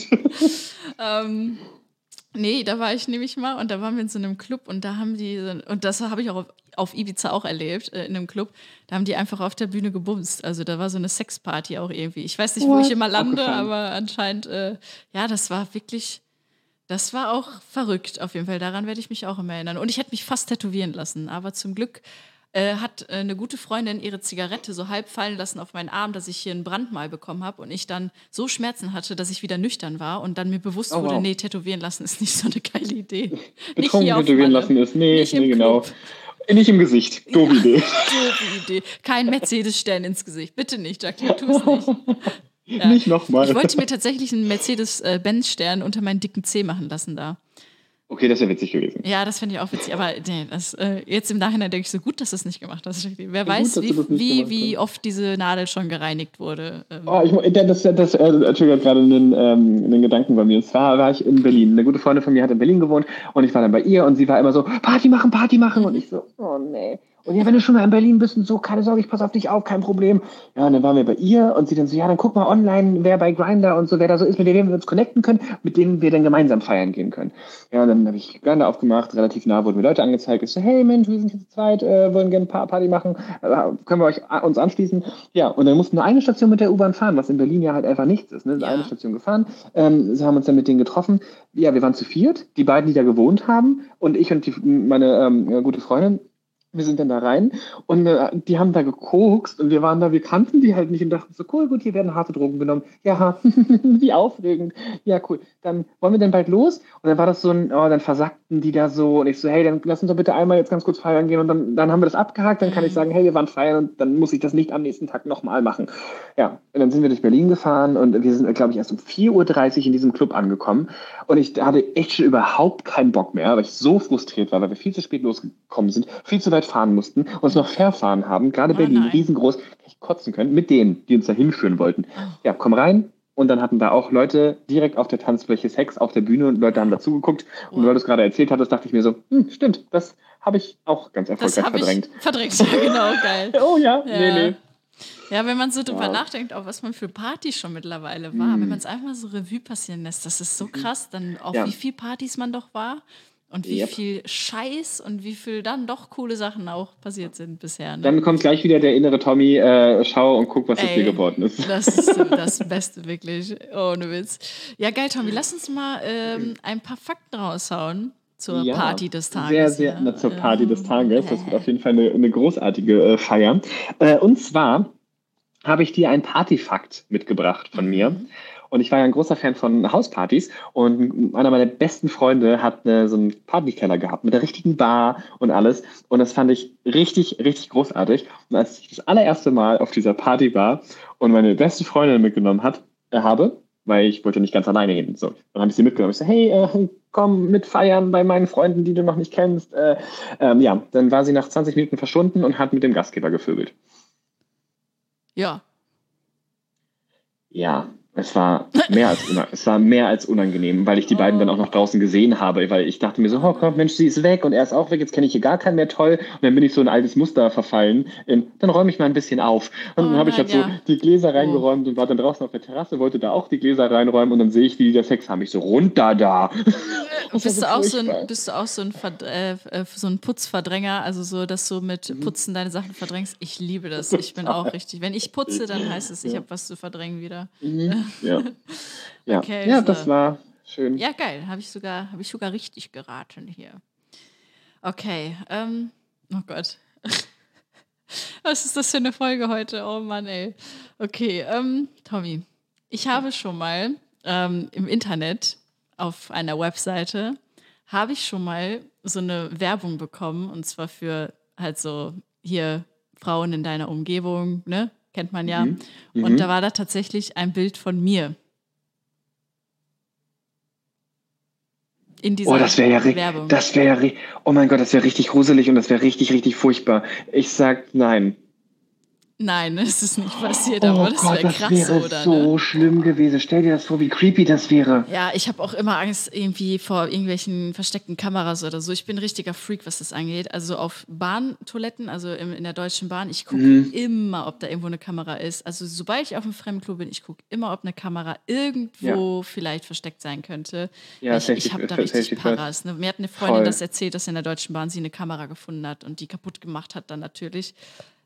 Ähm, nee, da war ich nämlich mal und da waren wir in so einem Club und da haben die, und das habe ich auch auf, auf Ibiza auch erlebt, äh, in einem Club, da haben die einfach auf der Bühne gebumst. Also da war so eine Sexparty auch irgendwie. Ich weiß nicht, wo What? ich immer lande, Abgefahren. aber anscheinend, äh, ja, das war wirklich, das war auch verrückt auf jeden Fall. Daran werde ich mich auch immer erinnern. Und ich hätte mich fast tätowieren lassen, aber zum Glück äh, hat äh, eine gute Freundin ihre Zigarette so halb fallen lassen auf meinen Arm, dass ich hier einen Brandmal bekommen habe und ich dann so Schmerzen hatte, dass ich wieder nüchtern war und dann mir bewusst Oh, wurde, wow. nee, tätowieren lassen ist nicht so eine geile Idee. *laughs* Nicht Betrunken tätowieren lassen ist. Nee, Nicht nee, genau. Club. Nicht im Gesicht. Doofe *laughs* Idee. Doofe Idee. Kein Mercedes-Stern ins Gesicht. Bitte nicht, Jacqueline, tu es nicht. *laughs* Ja. Nicht nochmal. Ich wollte mir tatsächlich einen Mercedes-Benz-Stern unter meinen dicken Zeh machen lassen da. Okay, das wäre witzig gewesen. Ja, das finde ich auch witzig. Aber nee, das, äh, jetzt im Nachhinein denke ich so gut, dass du es nicht gemacht hast. Wer Ja, gut, weiß, dass wie, wie, wie oft diese Nadel schon gereinigt wurde. Ähm, Oh, ich, mu- das das, das äh, triggert gerade einen, ähm, einen Gedanken bei mir. Und zwar war ich in Berlin. Eine gute Freundin von mir hat in Berlin gewohnt und ich war dann bei ihr und sie war immer so, Party machen, Party machen. Und ich so, oh nee. Und ja, wenn du schon mal in Berlin bist und so, keine Sorge, ich pass auf dich auf, kein Problem. Ja, und dann waren wir bei ihr und sie dann so, ja, dann guck mal online, wer bei Grinder und so, wer da so ist, mit dem wir uns connecten können, mit denen wir dann gemeinsam feiern gehen können. Ja, und dann habe ich Grinder aufgemacht, relativ nah wurden mir Leute angezeigt. Ich so, hey Mensch, wir sind hier zu zweit, äh, wollen gerne Pa- Party machen, äh, können wir euch uns anschließen? Ja, und dann mussten wir eine Station mit der U-Bahn fahren, was in Berlin ja halt einfach nichts ist. Ne? Ja. Eine Station gefahren, ähm, sie haben uns dann mit denen getroffen. Ja, wir waren zu viert, die beiden, die da gewohnt haben und ich und die, meine ähm, gute Freundin. Wir sind dann da rein und äh, die haben da gekokst und wir waren da, wir kannten die halt nicht und dachten so, cool, gut, hier werden harte Drogen genommen. Ja, *laughs* wie aufregend. Ja, cool. Dann wollen wir denn bald los? Und dann war das so ein, oh, dann versackten die da so und ich so, hey, dann lass uns doch bitte einmal jetzt ganz kurz feiern gehen und dann, dann haben wir das abgehakt, dann kann ich sagen, hey, wir waren feiern und dann muss ich das nicht am nächsten Tag nochmal machen. Ja, und dann sind wir durch Berlin gefahren und wir sind, glaube ich, erst um 4.30 Uhr in diesem Club angekommen und ich hatte echt schon überhaupt keinen Bock mehr, weil ich so frustriert war, weil wir viel zu spät losgekommen sind, viel zu weit fahren mussten, uns noch verfahren haben, gerade Oh Berlin, nein. riesengroß, ich kotzen können, mit denen, die uns da hinführen wollten. Ja, komm rein. Und dann hatten da auch Leute direkt auf der Tanzfläche Sex auf der Bühne und Leute haben dazugeguckt. Und weil du es gerade erzählt hattest, dachte ich mir so, hm, stimmt, das habe ich auch ganz das erfolgreich habe verdrängt. ich verdrängt. *laughs* Ja, genau, geil. *laughs* Oh ja, Ja. nee, nee. Ja, wenn man so drüber Wow. nachdenkt, auch was man für Partys schon mittlerweile war, wenn man es einfach mal so Revue passieren lässt, das ist so krass, dann auf Ja. wie viel Partys man doch war und wie Yep. viel Scheiß und wie viel dann doch coole Sachen auch passiert sind bisher. Ne? Dann kommt gleich wieder der innere Tommy, äh, schau und guck, was aus Ey, dir geworden ist. Das ist *laughs* das Beste, wirklich. Ohne Witz. Ja, geil, Tommy. Lass uns mal ähm, ein paar Fakten raushauen zur Ja, Party des Tages. Sehr, sehr, hier. na, zur Party des Ähm, Tages. Das *laughs* wird auf jeden Fall eine, eine großartige äh, Feier. Äh, und zwar habe ich dir einen Partyfakt mitgebracht von mir. Mhm. Und ich war ja ein großer Fan von Hauspartys und einer meiner besten Freunde hat äh, so einen Partykeller gehabt mit der richtigen Bar und alles. Und das fand ich richtig, richtig großartig. Und als ich das allererste Mal auf dieser Party war und meine beste Freundin mitgenommen hat, äh, habe, weil ich wollte nicht ganz alleine hin. So, dann habe ich sie mitgenommen. Ich so, hey, äh, komm mit feiern bei meinen Freunden, die du noch nicht kennst. Äh, ähm, ja, dann war sie nach 20 Minuten verschwunden und hat mit dem Gastgeber gevögelt. Ja. Ja, es war mehr als, es war mehr als unangenehm, weil ich die beiden dann auch noch draußen gesehen habe, weil ich dachte mir so, oh Gott, Mensch, sie ist weg und er ist auch weg, jetzt kenne ich hier gar keinen mehr, toll. Und dann bin ich so in ein altes Muster verfallen. In, dann räume ich mal ein bisschen auf. Und Oh dann habe ich halt so ja. die Gläser reingeräumt und war dann draußen auf der Terrasse, wollte da auch die Gläser reinräumen und dann sehe ich, wie die da Sex haben. Ich so, runter da. War Bist so du, auch so ein, bist du auch so ein, Verd äh, äh, so ein Putzverdränger, also so, dass du mit Mhm. Putzen deine Sachen verdrängst? Ich liebe das. *laughs* Ich bin auch richtig. Wenn ich putze, dann heißt es, ich habe was zu verdrängen wieder. Mhm. Ja, *laughs* ja. Okay, ja so. das war schön. Ja, geil. Habe ich, sogar- hab ich sogar richtig geraten hier. Okay. Ähm, oh Gott. *laughs* Was ist das für eine Folge heute? Oh Mann, ey. Okay, ähm, Tommy. Ich habe schon mal ähm, im Internet auf einer Webseite habe ich schon mal so eine Werbung bekommen und zwar für halt so hier Frauen in deiner Umgebung, ne? Kennt man ja. Mhm. Und Mhm. da war da tatsächlich ein Bild von mir. in dieser Oh, das wäre ja, Werbung. das ja, ri- oh mein Gott, das wäre richtig gruselig und das wäre richtig, richtig furchtbar. Ich sag nein. Nein, es ist nicht passiert, Oh aber das Gott, wäre das krass, wäre oder? so Ne? schlimm gewesen. Stell dir das vor, wie creepy das wäre. Ja, ich habe auch immer Angst irgendwie vor irgendwelchen versteckten Kameras oder so. Ich bin ein richtiger Freak, was das angeht. Also auf Bahntoiletten, also im, in der Deutschen Bahn, ich gucke Mhm. immer, ob da irgendwo eine Kamera ist. Also sobald ich auf einem Fremdklo bin, ich gucke immer, ob eine Kamera irgendwo vielleicht versteckt sein könnte. Ja, ich ich habe da richtig. Paras. Ne? Mir hat eine Freundin Voll. das erzählt, dass in der Deutschen Bahn sie eine Kamera gefunden hat und die kaputt gemacht hat dann natürlich.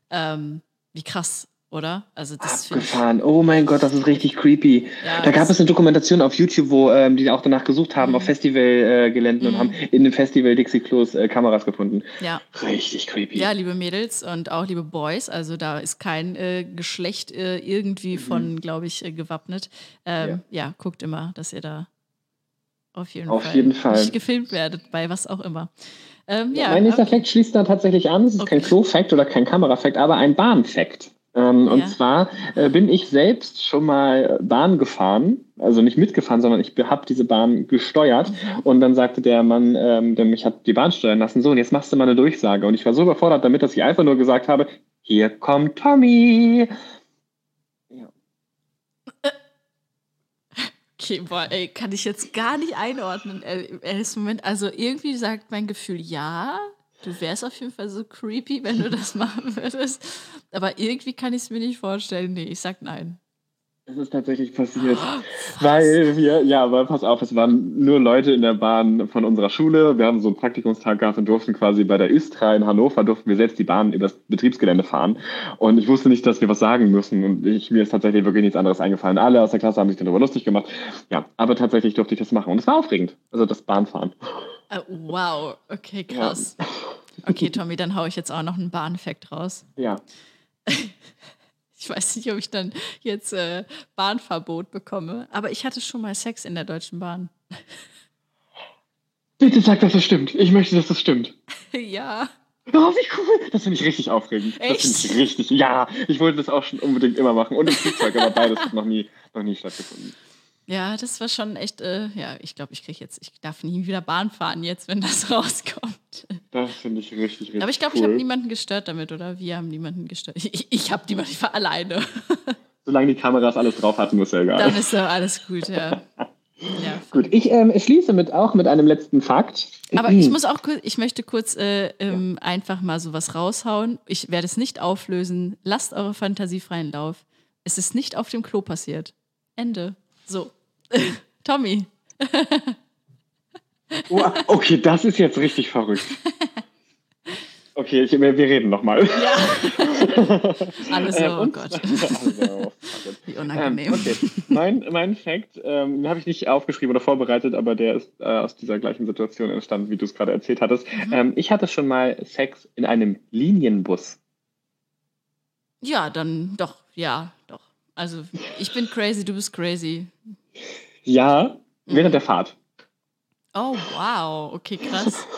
Ähm, wie krass, oder? Also das Abgefahren. Oh mein Gott, das ist richtig creepy. Ja, da gab es eine Dokumentation auf YouTube, wo ähm, die auch danach gesucht haben, auf Festivalgeländen äh, Geländen und Mhm. haben in dem Festival Dixie Klos äh, Kameras gefunden. ja. Richtig creepy. Ja, liebe Mädels und auch liebe Boys, also da ist kein äh, Geschlecht äh, irgendwie von, glaube ich, äh, gewappnet. Ähm, ja. guckt immer, dass ihr da auf jeden Auf Fall jeden Fall. nicht gefilmt werdet, bei was auch immer. Ähm, ja, mein nächster okay. Fact schließt da tatsächlich an. Es ist kein Okay. Klo-Fact oder kein Kamera-Fact, aber ein Bahn-Fact. Ähm, Ja. Und zwar äh, bin ich selbst schon mal Bahn gefahren, also nicht mitgefahren, sondern ich habe diese Bahn gesteuert. Mhm. Und dann sagte der Mann, ähm, der mich hat die Bahn steuern lassen, so, und jetzt machst du mal eine Durchsage. Und ich war so überfordert damit, dass ich einfach nur gesagt habe, hier kommt Tommy. Okay, boah, ey, kann ich jetzt gar nicht einordnen im ersten Moment. Also irgendwie sagt mein Gefühl, ja, du wärst auf jeden Fall so creepy, wenn du das *laughs* machen würdest. Aber irgendwie kann ich es mir nicht vorstellen. Nee, ich sag nein. Es ist tatsächlich passiert. Weil wir, ja, aber pass auf, es waren nur Leute in der Bahn von unserer Schule. Wir haben so einen Praktikumstag gehabt und durften quasi bei der Östra in Hannover, durften wir selbst die Bahn übers Betriebsgelände fahren. Und ich wusste nicht, dass wir was sagen müssen. Und ich, mir ist tatsächlich wirklich nichts anderes eingefallen. Alle aus der Klasse haben sich darüber lustig gemacht. Ja, aber tatsächlich durfte ich das machen. Und es war aufregend. Also das Bahnfahren. Äh, wow, okay, krass. Okay, Tommy, dann hau ich jetzt auch noch einen Bahneffekt raus. Ja. *laughs* Ich weiß nicht, ob ich dann jetzt äh, Bahnverbot bekomme, aber ich hatte schon mal Sex in der Deutschen Bahn. *laughs* Bitte sag, dass das stimmt. Ich möchte, dass das stimmt. *laughs* ja. Oh, wie cool. Das finde ich richtig aufregend. Das finde ich Echt? richtig. Ja, ich wollte das auch schon unbedingt immer machen. Und im Flugzeug, aber beides hat noch nie, noch nie stattgefunden. Ja, das war schon echt, äh, ja, ich glaube, ich kriege jetzt, ich darf nie wieder Bahn fahren jetzt, wenn das *laughs* rauskommt. Das finde ich richtig, richtig Aber ich glaube, cool. ich habe niemanden gestört damit, oder? Wir haben niemanden gestört. Ich, ich habe niemanden, ich war alleine. *laughs* Solange die Kameras alles drauf hatten, ist ja egal. Dann ist doch alles gut, ja. *laughs* ja. Gut, ich ähm, schließe mit, auch mit einem letzten Fakt. Aber *clears throat* ich muss auch kurz, ich möchte kurz äh, ähm, einfach mal sowas raushauen. Ich werde es nicht auflösen. Lasst eure Fantasie freien Lauf. Es ist nicht auf dem Klo passiert. Ende. So. *laughs* Tommy. Oh, okay, das ist jetzt richtig verrückt. Okay, ich, wir, wir reden nochmal. Ja. *laughs* Alles so, Ähm, oh und- Gott. *laughs* Also, Wie ähm, unangenehm. okay. Mein, mein Fact, ähm, den habe ich nicht aufgeschrieben oder vorbereitet, aber der ist äh, aus dieser gleichen Situation entstanden, wie du es gerade erzählt hattest. Mhm. Ähm, ich hatte schon mal Sex in einem Linienbus. Ja, dann doch, ja, doch. Also ich bin crazy, du bist crazy. Ja, Mhm. während der Fahrt. Oh, wow. Okay, krass. *laughs*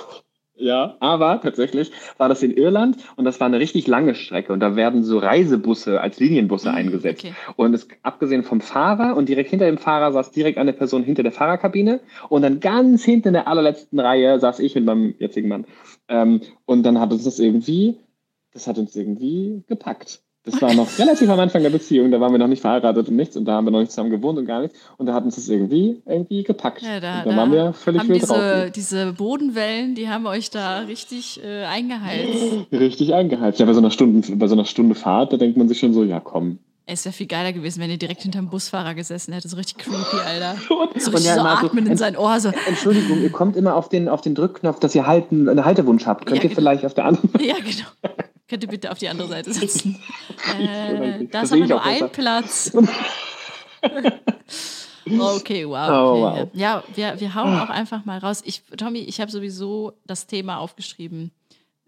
Ja, aber tatsächlich war das in Irland und das war eine richtig lange Strecke und da werden so Reisebusse als Linienbusse Mhm, eingesetzt. okay. Und es, abgesehen vom Fahrer und direkt hinter dem Fahrer saß direkt eine Person hinter der Fahrerkabine und dann ganz hinten in der allerletzten Reihe saß ich mit meinem jetzigen Mann. Ähm, und dann hat uns das irgendwie, das hat uns irgendwie gepackt. Das war noch relativ am Anfang der Beziehung, da waren wir noch nicht verheiratet und nichts und da haben wir noch nicht zusammen gewohnt und gar nichts. Und da hat uns das irgendwie, irgendwie gepackt. Ja, da, und da, waren wir völlig haben wild diese, drauf. diese Bodenwellen, die haben euch da richtig äh, eingeheizt. Richtig eingeheizt. Ja, bei so einer Stunde, bei so einer Stunde Fahrt, da denkt man sich schon so, ja komm. Es wäre viel geiler gewesen, wenn ihr direkt hinterm Busfahrer gesessen hättet. So richtig creepy, Alter. *laughs* So richtig ja, so immer so, atmen in sein Ohr. So. Entschuldigung, ihr kommt immer auf den, auf den Drückknopf, dass ihr halten, einen Haltewunsch habt. Könnt Ja, ihr genau. vielleicht auf der anderen Ja, genau. Könnt ihr bitte auf die andere Seite sitzen? *laughs* äh, da ist aber nur auch ein besser. Platz. *laughs* Okay, wow. Oh, Okay. wow. Ja, wir, wir hauen auch einfach mal raus. Ich, Tommy, ich habe sowieso das Thema aufgeschrieben.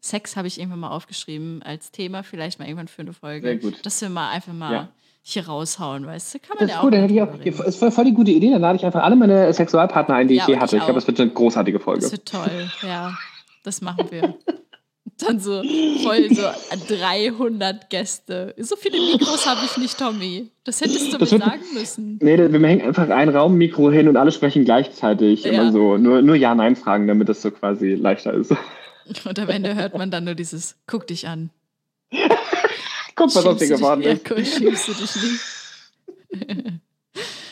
Sex habe ich irgendwann mal aufgeschrieben als Thema, vielleicht mal irgendwann für eine Folge. Sehr gut. Dass wir mal einfach mal Ja. hier raushauen, weißt du? Kann man Das ja ist auch. gut, dann mal hätte auch, ist voll, voll die gute Idee. Dann lade ich einfach alle meine Sexualpartner ein, die Ja, ich je hatte. ich Ich glaube, auch. das wird eine großartige Folge. Das wird toll, ja. Das machen wir. *laughs* Dann so voll so 300 Gäste. So viele Mikros habe ich nicht, Tommy. Das hättest du Das mir wird- sagen müssen. Nee, wir hängen einfach ein Raummikro hin und alle sprechen gleichzeitig. Ja. Immer so. Nur, nur Ja-Nein-Fragen, damit das so quasi leichter ist. Und am Ende hört man dann nur dieses Guck dich an. *laughs* Guck, was aus Schiebst dir geworden ja, ist. cool, schiebst du dich nicht. *laughs*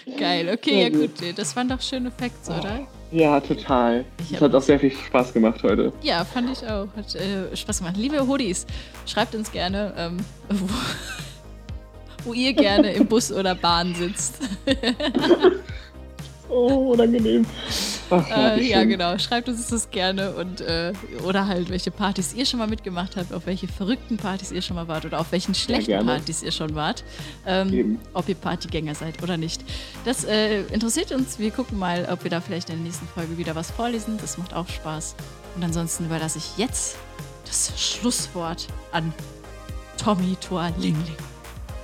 *laughs* Geil, okay, ja gut. Das waren doch schöne Facts, oder? Ja, total. Es hat auch sehr viel Spaß gemacht heute. Ja, fand ich auch. Hat äh, Spaß gemacht. Liebe Hoodies, schreibt uns gerne, ähm, wo, *laughs* wo ihr gerne im Bus oder Bahn sitzt. *laughs* Oh, unangenehm. Ach, Äh, wie ja, genau. Schreibt uns das gerne und äh, oder halt, welche Partys ihr schon mal mitgemacht habt, auf welche verrückten Partys ihr schon mal wart oder auf welchen schlechten gerne. Partys ihr schon wart. Ähm, ob ihr Partygänger seid oder nicht. Das äh, interessiert uns. Wir gucken mal, ob wir da vielleicht in der nächsten Folge wieder was vorlesen. Das macht auch Spaß. Und ansonsten überlasse ich jetzt das Schlusswort an Tommy Thor Lingling.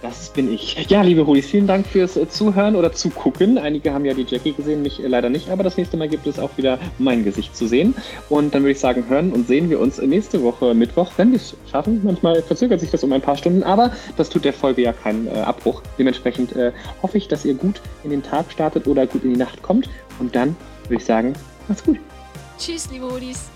Das bin ich. Ja, liebe Holis, vielen Dank fürs äh, Zuhören oder Zugucken. Einige haben ja die Jackie gesehen, mich äh, leider nicht, aber das nächste Mal gibt es auch wieder mein Gesicht zu sehen. Und dann würde ich sagen, hören und sehen wir uns nächste Woche Mittwoch, wenn wir es schaffen. Manchmal verzögert sich das um ein paar Stunden, aber das tut der Folge ja keinen äh, Abbruch. Dementsprechend äh, hoffe ich, dass ihr gut in den Tag startet oder gut in die Nacht kommt. Und dann würde ich sagen, macht's gut. Tschüss, liebe Hoodies.